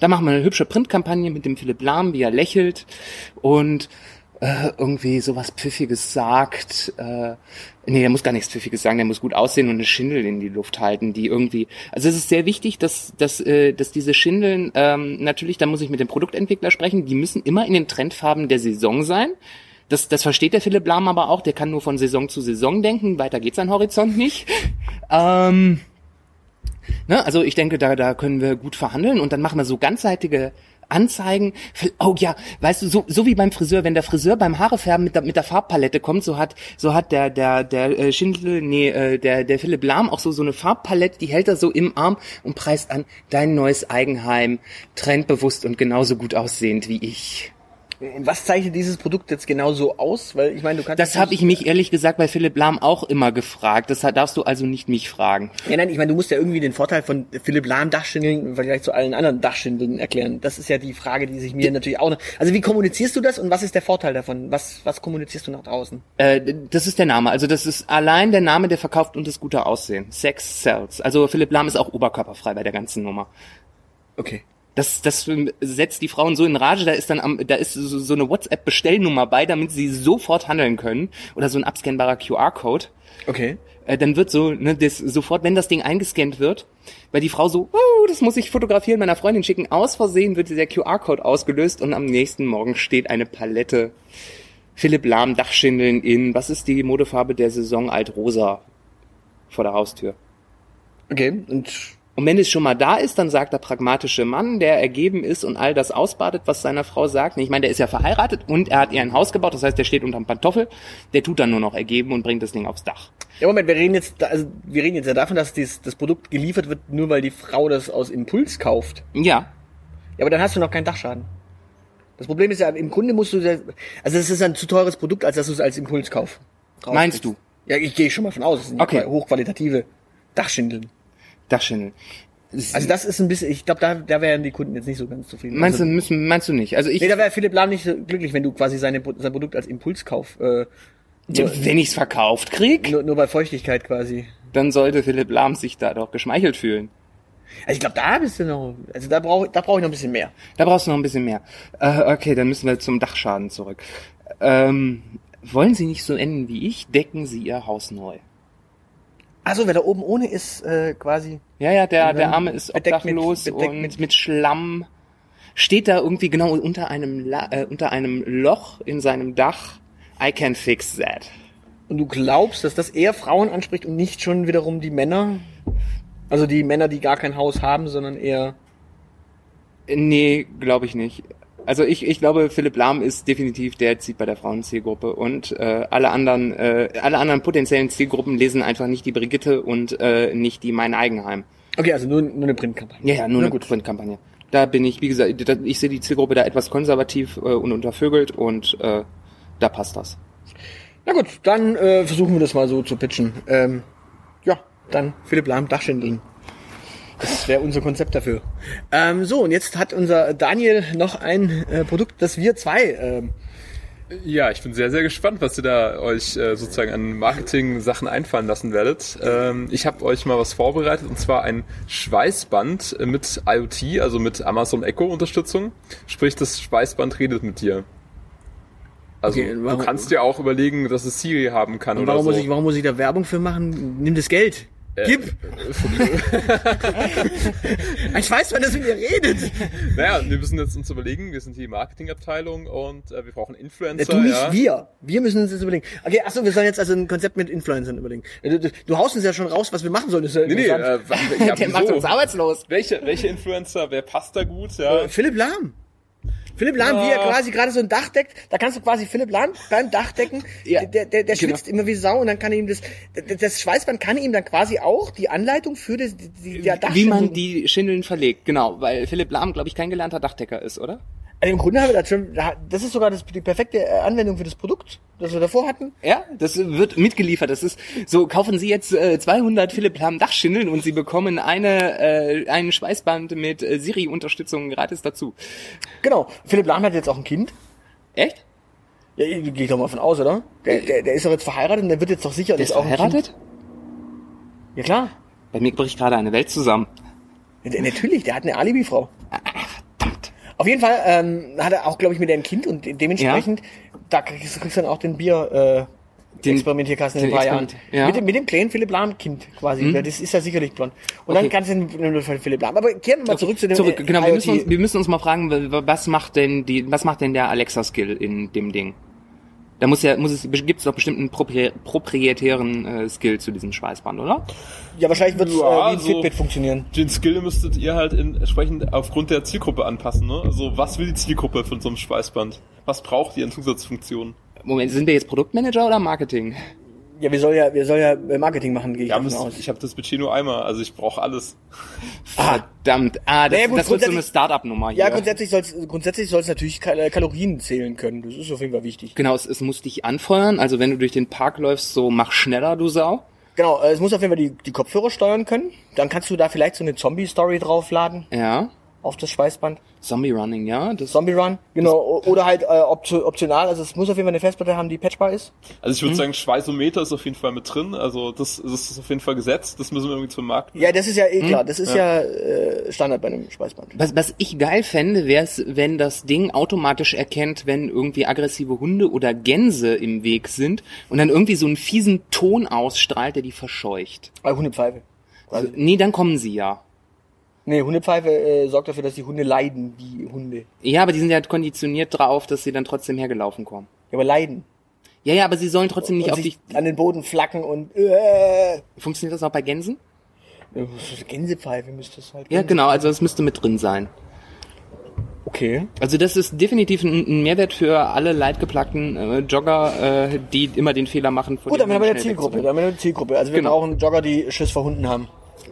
Da machen wir eine hübsche Printkampagne mit dem Philipp Lahm, wie er lächelt und äh, irgendwie sowas Pfiffiges sagt. Äh, nee, der muss gar nichts Pfiffiges sagen, der muss gut aussehen und eine Schindel in die Luft halten, die irgendwie. Also es ist sehr wichtig, dass, dass, äh, dass diese Schindeln, ähm, natürlich, da muss ich mit dem Produktentwickler sprechen, die müssen immer in den Trendfarben der Saison sein. Das, das versteht der Philipp Lahm aber auch, der kann nur von Saison zu Saison denken, weiter geht sein Horizont nicht. Ähm, Ne, also ich denke, da, da können wir gut verhandeln und dann machen wir so ganzseitige Anzeigen. Oh ja, weißt du, so, so wie beim Friseur, wenn der Friseur beim Haarefärben mit der, mit der Farbpalette kommt, so hat, so hat der, der, der äh, Schindel, nee, äh, der, der Philipp Lahm auch so, so eine Farbpalette, die hält er so im Arm und preist an, dein neues Eigenheim, trendbewusst und genauso gut aussehend wie ich. Was zeichnet dieses Produkt jetzt genau so aus? Weil ich meine, du kannst. Das habe ich mich ehrlich gesagt bei Philipp Lahm auch immer gefragt. Das darfst du also nicht mich fragen. Ja, nein, ich meine, du musst ja irgendwie den Vorteil von Philipp Lahm Dachschindeln im Vergleich zu allen anderen Dachschindeln erklären. Das ist ja die Frage, die sich mir natürlich auch noch. Also wie kommunizierst du das und was ist der Vorteil davon? Was, was kommunizierst du nach draußen? Äh, das ist der Name. Also das ist allein der Name, der verkauft und das gute Aussehen. Sex sells. Also Philipp Lahm ist auch oberkörperfrei bei der ganzen Nummer. Okay. Das, das setzt die Frauen so in Rage, da ist dann am, da ist so, so eine WhatsApp-Bestellnummer bei, damit sie sofort handeln können. Oder so ein abscannbarer QR-Code. Okay. Äh, dann wird so, ne, das sofort, wenn das Ding eingescannt wird, weil die Frau so, oh, das muss ich fotografieren, meiner Freundin schicken, aus Versehen wird der QR-Code ausgelöst und am nächsten Morgen steht eine Palette Philipp Lahm Dachschindeln in, was ist die Modefarbe der Saison Altrosa vor der Haustür. Okay. Und Und wenn es schon mal da ist, dann sagt der pragmatische Mann, der ergeben ist und all das ausbadet, was seiner Frau sagt. Ich meine, der ist ja verheiratet und er hat ihr ein Haus gebaut, das heißt, der steht unterm Pantoffel, der tut dann nur noch ergeben und bringt das Ding aufs Dach. ja, Moment, wir reden jetzt, also wir reden jetzt ja davon, dass dies, das Produkt geliefert wird, nur weil die Frau das aus Impuls kauft. Ja, Ja, aber dann hast du noch keinen Dachschaden. Das Problem ist ja, im Grunde musst du, also es ist ein zu teures Produkt, als dass du es als Impulskauf. rauskriegst. Meinst du? Ja, ich gehe schon mal von aus. Das sind Okay. hochqualitative Dachschindeln. Dachschindeln. Also das ist ein bisschen, ich glaube, da, da wären die Kunden jetzt nicht so ganz zufrieden. Meinst du, also, müssen, meinst du nicht? Also ich, Nee, da wäre Philipp Lahm nicht so glücklich, wenn du quasi seine, sein Produkt als Impulskauf, äh, nur, wenn ich's verkauft krieg, nur, nur bei Feuchtigkeit quasi. dann sollte Philipp Lahm sich da doch geschmeichelt fühlen. Also ich glaube, da bist du noch, also da brauche da brauche ich noch ein bisschen mehr. Da brauchst du noch ein bisschen mehr. Äh, okay, dann müssen wir zum Dachschaden zurück. Ähm, wollen Sie nicht so enden wie ich, decken Sie Ihr Haus neu. Also wer da oben ohne ist, äh, quasi. Ja, ja, der, der Arme ist mit- obdachlos bedeckt und mit- mit, Schlamm. Steht da irgendwie genau unter einem, La äh, unter einem Loch in seinem Dach. I can fix that. Und du glaubst, dass das eher Frauen anspricht und nicht schon wiederum die Männer? Also die Männer, die gar kein Haus haben, sondern eher. Äh, Nee, glaube ich nicht. Also ich, ich glaube, Philipp Lahm ist definitiv der zieht bei der Frauenzielgruppe und äh, alle anderen äh, alle anderen potenziellen Zielgruppen lesen einfach nicht die Brigitte und äh, nicht die Mein Eigenheim. Okay, also nur, nur eine Printkampagne. Ja, ja, nur Na eine gut. Printkampagne. Da bin ich, wie gesagt, da- ich sehe die Zielgruppe da etwas konservativ äh, und untervögelt und äh, da passt das. Na gut, dann äh, versuchen wir das mal so zu pitchen. Ähm, ja, dann Philipp Lahm Dachschindeln. Das wäre unser Konzept dafür. Ähm, so, und jetzt hat unser Daniel noch ein äh, Produkt, das wir zwei ähm, Ja, ich bin sehr, sehr gespannt, was ihr da euch äh, sozusagen an Marketing-Sachen einfallen lassen werdet. Ähm, ich habe euch mal was vorbereitet und zwar ein Schweißband mit IoT, also mit Amazon Echo-Unterstützung. Sprich, das Schweißband redet mit dir. Also Okay, warum- du kannst dir auch überlegen, dass es Siri haben kann Und oder so. muss ich, warum muss ich da Werbung für machen? Nimm das Geld. Äh, Gib! Ich weiß, wann das mit dir redet. Naja, wir müssen jetzt uns überlegen, wir sind die Marketingabteilung und äh, wir brauchen Ja, Influencer. du nicht ja. wir. Wir müssen uns das überlegen. Okay, achso, wir sollen jetzt also ein Konzept mit Influencern überlegen. Du, du, du haust uns ja schon raus, was wir machen sollen. Das ist ja Nee, nee, äh, ja, Der macht uns arbeitslos. Welche, welche Influencer, wer passt da gut? Ja. Äh, Philipp Lahm. Philipp Lahm, wie er quasi gerade so ein Dach deckt, da kannst du quasi Philipp Lahm beim Dach decken, Ja. der, der, der Genau. schwitzt immer wie Sau und dann kann ihm das, das- Schweißband kann ihm dann quasi auch die Anleitung für das, die, die, der Dach Wie man die Schindeln verlegt, genau, weil Philipp Lahm, glaube ich, kein gelernter Dachdecker ist, oder? Also Im Grunde haben wir das schon, das ist sogar das, die perfekte äh, Anwendung für das Produkt, das wir davor hatten. Ja, das wird mitgeliefert. Das ist so, kaufen Sie jetzt äh, 200 Philipp Lahm Dachschindeln und Sie bekommen eine äh, ein Schweißband mit äh, Siri-Unterstützung gratis dazu. Genau. Philipp Lahm hat jetzt auch ein Kind. Echt? Ja, gehe ich doch mal von aus, oder? Der, der, der ist doch jetzt verheiratet und der wird jetzt doch sicher Der ist auch verheiratet? Ja klar. Bei mir bricht gerade eine Welt zusammen. Ja, natürlich, der hat eine Alibi-Frau. Auf jeden Fall ähm, hat er auch, glaube ich, mit ein Kind und de- dementsprechend, da kriegst, du dann auch den Bier äh, Den- Experimentierkasten in ein den paar Jahren. Ja. Mit, dem- mit dem kleinen Philipp Lahm Kind quasi. weil Das ist ja sicherlich blond. Und dann Okay. kannst du den von Philipp Lahm. Aber kehren wir mal zurück zu dem Zurück, äh, genau, wir müssen, uns, wir müssen uns mal fragen, was macht denn die, was macht denn der Alexa-Skill in dem Ding? Da muss ja, muss es, gibt es doch bestimmt einen propri proprietären äh, Skill zu diesem Schweißband, oder? Ja, wahrscheinlich wird es Ja, äh, wie ein so- Fitbit funktionieren. Den Skill müsstet ihr halt in, entsprechend aufgrund der Zielgruppe anpassen. Ne? Also was will die Zielgruppe von so einem Schweißband? Was braucht ihr an Zusatzfunktionen? Moment, sind wir jetzt Produktmanager oder Marketing? Ja, wir sollen ja, wir sollen ja äh, Marketing machen, gehe ich Ja, davon aus. ich habe das Budget nur einmal, also ich brauche alles. Verdammt. Ah, das, Naja, gut, das wird so eine Start-up-Nummer hier. Ja, grundsätzlich soll es grundsätzlich soll's natürlich äh, Kalorien zählen können. Das ist auf jeden Fall wichtig. Genau, es, es muss dich anfeuern. Also wenn du durch den Park läufst, so mach schneller, du Sau. Genau, äh, es muss auf jeden Fall die, die Kopfhörer steuern können. Dann kannst du da vielleicht so eine Zombie-Story draufladen Ja. auf das Schweißband. Zombie Running, ja. Das, Zombie Run, genau. Oder halt äh, optio- optional, also es muss auf jeden Fall eine Festplatte haben, die patchbar ist. Also ich würde sagen, Schweißometer ist auf jeden Fall mit drin. Also das, das ist auf jeden Fall gesetzt. Das müssen wir irgendwie zum Markt. Ja, das ist ja eh klar, das ist ja, äh, Standard bei einem Schweißband. was, was ich geil fände, wäre es, wenn das Ding automatisch erkennt, wenn irgendwie aggressive Hunde oder Gänse im Weg sind und dann irgendwie so einen fiesen Ton ausstrahlt, der die verscheucht. Äh, Hundepfeife. Also, nee, dann kommen sie ja. Nee, Hundepfeife äh, sorgt dafür, dass die Hunde leiden, wie Hunde. Ja, aber die sind ja konditioniert drauf, dass sie dann trotzdem hergelaufen kommen. Ja, aber leiden. Ja, ja, aber sie sollen trotzdem nicht und auf dich. an den Boden flacken und äh, Funktioniert das auch bei Gänsen? Gänsepfeife müsste es halt Ja, genau, also das müsste mit drin sein. Okay. Also das ist definitiv ein, Mehrwert für alle leidgeplagten äh, Jogger, äh, die immer den Fehler machen. Gut, dann haben wir eine Zielgruppe. Dann haben wir eine Zielgruppe. Also wir Genau. brauchen Jogger, die Schiss vor Hunden haben.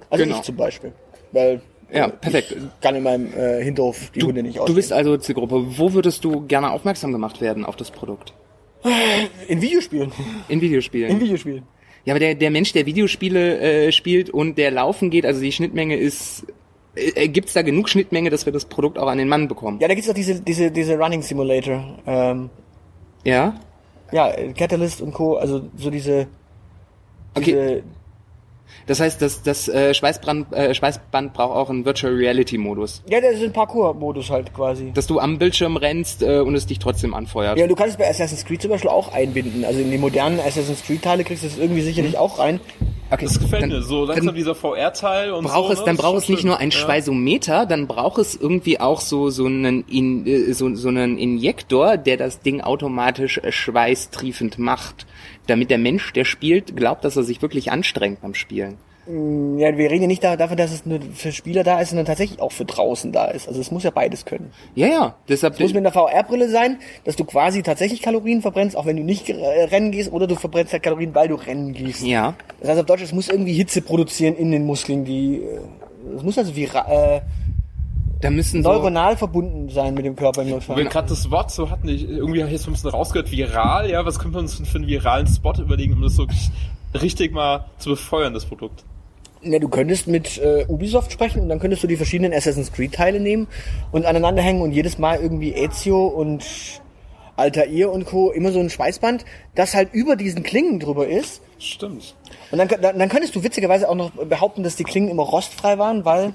Also Genau. ich zum Beispiel. Weil Ja, perfekt. ich kann in meinem äh, Hinterhof die Hunde nicht Du ausstehen. bist also Zielgruppe. Wo würdest du gerne aufmerksam gemacht werden auf das Produkt? in Videospielen. In Videospielen. In Videospielen. ja, aber der, der Mensch, der Videospiele äh, spielt und der laufen geht, also die Schnittmenge ist... Äh, gibt's da genug Schnittmenge, dass wir das Produkt auch an den Mann bekommen? Ja, da gibt's auch diese, diese, diese Running Simulator. Ähm, Ja? ja, Catalyst und Co. Also so diese, diese Das heißt, das, das äh, Schweißbrand, äh, Schweißband braucht auch einen Virtual Reality Modus. ja, das ist ein Parkour-Modus halt quasi. Dass du am Bildschirm rennst äh, und es dich trotzdem anfeuert. Ja, du kannst es bei Assassin's Creed zum Beispiel auch einbinden. Also in die modernen Assassin's Creed Teile kriegst du es irgendwie sicherlich auch rein. okay, Das gefällt dann- mir. So langsam dieser VR-Teil und braucht so. es, ne? dann braucht es nicht nur ein Ja. Schweißometer, dann braucht es irgendwie auch so so einen in, äh, so, so einen Injektor, der das Ding automatisch äh, schweißtriefend macht, damit der Mensch, der spielt, glaubt, dass er sich wirklich anstrengt beim Spielen. Ja, wir reden ja nicht da, dafür, dass es nur für Spieler da ist, sondern tatsächlich auch für draußen da ist. Also es muss ja beides können. Ja, ja, deshalb Es muss mit einer VR-Brille sein, dass du quasi tatsächlich Kalorien verbrennst, auch wenn du nicht äh, rennen gehst, oder du verbrennst halt Kalorien, weil du rennen gehst. ja. Das heißt auf Deutsch, es muss irgendwie Hitze produzieren in den Muskeln, die äh, es muss also vira- äh, Da müssen so neuronal verbunden sein mit dem Körper im Notfall. Wenn gerade das Wort so hatten, ich, irgendwie habe ich jetzt so ein bisschen rausgehört, viral, ja, was könnte man uns denn für einen viralen Spot überlegen, um das so richtig mal zu befeuern, das Produkt? Ja, du könntest mit äh, Ubisoft sprechen und dann könntest du die verschiedenen Assassin's Creed Teile nehmen und aneinander hängen und jedes Mal irgendwie Ezio und Altair und Co. immer so ein Schweißband, das halt über diesen Klingen drüber ist. Stimmt. Und dann, dann, dann könntest du witzigerweise auch noch behaupten, dass die Klingen immer rostfrei waren, weil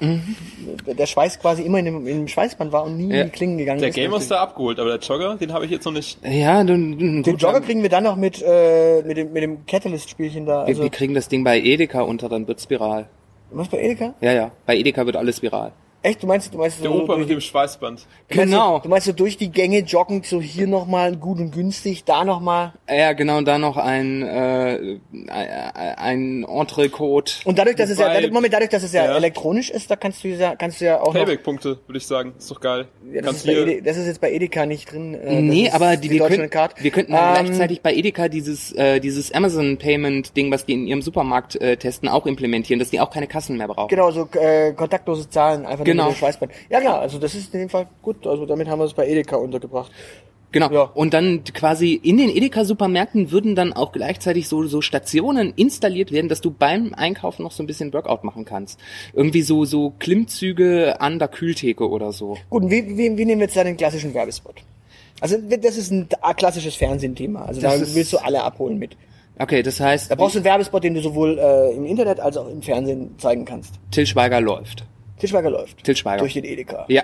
der Schweiß quasi immer in dem, in dem Schweißband war und nie Ja. in die Klingen gegangen Der ist. Gamer ist da abgeholt, aber der Jogger, den habe ich jetzt noch nicht. ja, du, du, Den Jogger kriegen wir dann noch mit, äh, mit dem, mit dem Catalyst-Spielchen da. wir, Also, wir kriegen das Ding bei Edeka unter, dann wird's viral. was bei Edeka? Ja, ja, bei Edeka wird alles viral. Echt? Du meinst, du meinst Der so Opa durch mit die- dem Schweißband. Du meinst Genau. Du meinst so durch die Gänge joggend, so hier nochmal gut und günstig, da nochmal. Ja, genau, und da noch ein, äh, ein Entrecote. Und dadurch, dass es ja, Wobei- dadurch, Moment, dadurch, dass es ja, Ja. elektronisch ist, da kannst du ja, kannst du ja auch. Payback-Punkte, würde ich sagen. Ist doch geil. Ja, das, ist bei hier, Ede, das ist jetzt bei Edeka nicht drin. Äh, Nee, aber die, wir, Deutsche können, wir könnten dann Ähm, gleichzeitig bei Edeka dieses, äh, dieses Amazon Payment Ding, was die in ihrem Supermarkt äh, testen, auch implementieren, dass die auch keine Kassen mehr brauchen. Genau, so äh, kontaktlose Zahlen, einfach Genau. dem Schweißband. Ja, klar, also das ist in dem Fall gut. Also damit haben wir es bei Edeka untergebracht. Genau. Ja. Und dann quasi in den Edeka-Supermärkten würden dann auch gleichzeitig so, so Stationen installiert werden, dass du beim Einkaufen noch so ein bisschen Workout machen kannst. Irgendwie so, so Klimmzüge an der Kühltheke oder so. Gut, und wie, wie, wie nehmen wir jetzt da den klassischen Werbespot? Also das ist ein klassisches Fernsehthema. Also Das da ist- willst du alle abholen mit. Okay, das heißt, Da brauchst du einen Werbespot, den du sowohl äh, im Internet als auch im Fernsehen zeigen kannst. Till Schweiger läuft. Tischweiger läuft. Til Schweiger. Durch den Edeka. Ja,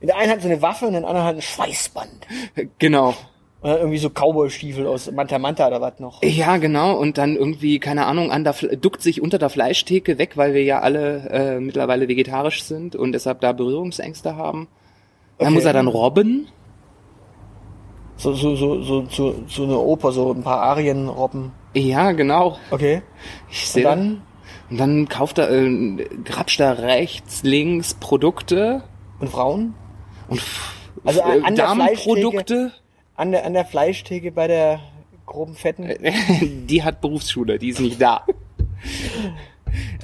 In der einen hat so eine Waffe und in der anderen hat ein Schweißband. genau. Und dann irgendwie so Cowboy-Stiefel aus Manta Manta oder was noch. Ja, genau. Und dann irgendwie, keine Ahnung, an der, duckt sich unter der Fleischtheke weg, weil wir ja alle äh, mittlerweile vegetarisch sind und deshalb da Berührungsängste haben. Da Okay. muss er dann robben. So, so, so, so, so, so eine Oper, so ein paar Arien robben. Ja, genau. Okay. Ich Und sehe dann, Und dann kauft er, äh, grapscht er rechts, links Produkte und Frauen? und Also an- an der Damenprodukte. An der, an der Fleischtheke bei der groben Fetten? die hat Berufsschule, die ist nicht da.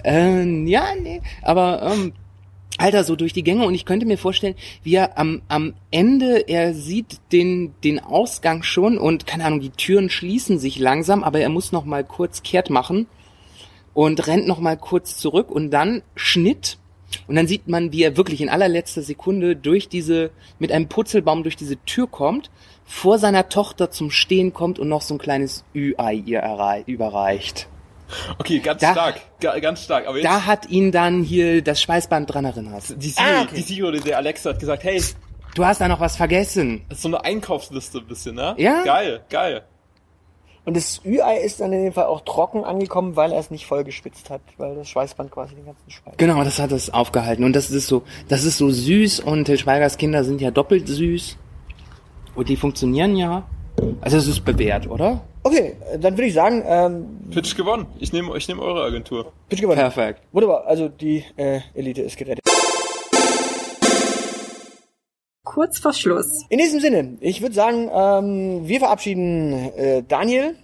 ähm, ja, nee, aber ähm, Alter, so durch die Gänge und ich könnte mir vorstellen, wie er am, am Ende, er sieht den, den Ausgang schon und keine Ahnung, die Türen schließen sich langsam, aber er muss noch mal kurz kehrt machen und rennt noch mal kurz zurück und dann Schnitt Und dann sieht man, wie er wirklich in allerletzter Sekunde durch diese, mit einem Purzelbaum durch diese Tür kommt, vor seiner Tochter zum Stehen kommt und noch so ein kleines Ü-Ei ihr errei- überreicht. Okay, ganz Da- stark, ga, ganz stark. Aber jetzt, Da hat ihn dann hier das Schweißband dran erinnert. die Siri, Ah, okay. die Siri oder der Alexa hat gesagt, hey, das Du hast da noch was vergessen. ist so eine Einkaufsliste ein bisschen, ne? Ja. Geil, geil. Und das Ü-Ei ist dann in dem Fall auch trocken angekommen, weil er es nicht voll gespitzt hat, weil das Schweißband quasi den ganzen Schweiß. Genau, das hat es aufgehalten. Und das ist so, das ist so süß und Til Schweigers Kinder sind ja doppelt süß. Und die funktionieren ja. Also es ist bewährt, oder? Okay, dann würde ich sagen, ähm, Pitch gewonnen. Ich nehme ich nehme eure Agentur. bitte gewonnen. Perfekt. Wunderbar, also die äh, Elite ist gerettet. Kurz vor Schluss. In diesem Sinne, ich würde sagen, ähm, wir verabschieden äh, Daniel.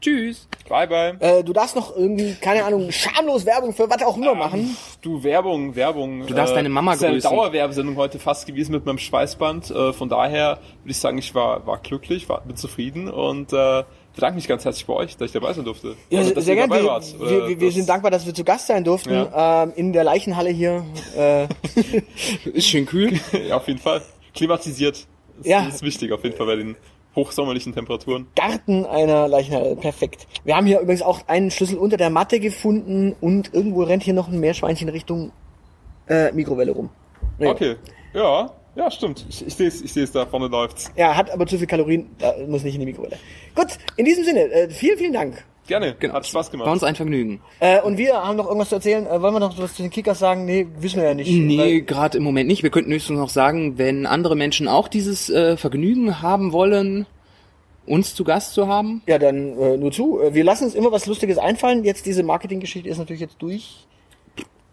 Tschüss. Bye, bye. Äh, du darfst noch irgendwie, keine Ahnung, schamlos Werbung für was auch immer machen. Du, Werbung, Werbung. Du darfst deine Mama ist ja eine grüßen. Dauerwerbesendung heute fast gewesen mit meinem Schweißband. Äh, von daher würde ich sagen, ich war, war glücklich, war, bin zufrieden und äh, bedanke mich ganz herzlich bei euch, dass ich dabei sein durfte. Ja, dass sehr gerne. dabei Wir, wart. Wir, wir, sind dankbar, dass wir zu Gast sein durften Ja. ähm, in der Leichenhalle hier. Äh, Ist schön kühl. Ja, auf jeden Fall. Klimatisiert. Ist, Ja. ist wichtig, auf jeden Fall bei den hochsommerlichen Temperaturen. Garten einer Leichenhalle. Perfekt. Wir haben hier übrigens auch einen Schlüssel unter der Matte gefunden und irgendwo rennt hier noch ein Meerschweinchen Richtung äh, Mikrowelle rum. Ja. Okay. Ja, ja, stimmt. Ich, ich sehe es, ich sehe es, da vorne läuft's. Ja, hat aber zu viel Kalorien, da muss nicht in die Mikrowelle. Gut, in diesem Sinne, äh, vielen, vielen Dank. Gerne. Hat Spaß gemacht. War uns ein Vergnügen. Äh, und wir haben noch irgendwas zu erzählen. Äh, wollen wir noch was zu den Kickers sagen? Nee, wissen wir ja nicht. Nee, gerade im Moment nicht. Wir könnten höchstens noch sagen, wenn andere Menschen auch dieses äh, Vergnügen haben wollen, uns zu Gast zu haben. Ja, dann äh, nur zu. Äh, Wir lassen uns immer was Lustiges einfallen. Jetzt diese Marketinggeschichte ist natürlich jetzt durch.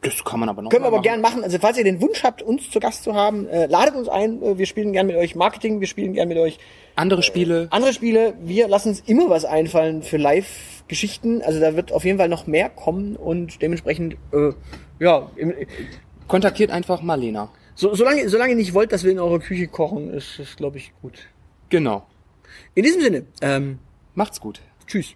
Das kann man aber noch Können wir aber gern machen. Also falls ihr den Wunsch habt, uns zu Gast zu haben, äh, ladet uns ein. Äh, wir spielen gern mit euch Marketing, wir spielen gern mit euch Andere Spiele. andere Spiele. Wir lassen uns immer was einfallen für Live-Geschichten. Also da wird auf jeden Fall noch mehr kommen und dementsprechend, äh, ja, im, Kontaktiert einfach Marlena. so, solange, solange ihr nicht wollt, dass wir in eurer Küche kochen, ist das, glaube ich, gut. Genau. In diesem Sinne, ähm, Macht's gut. tschüss.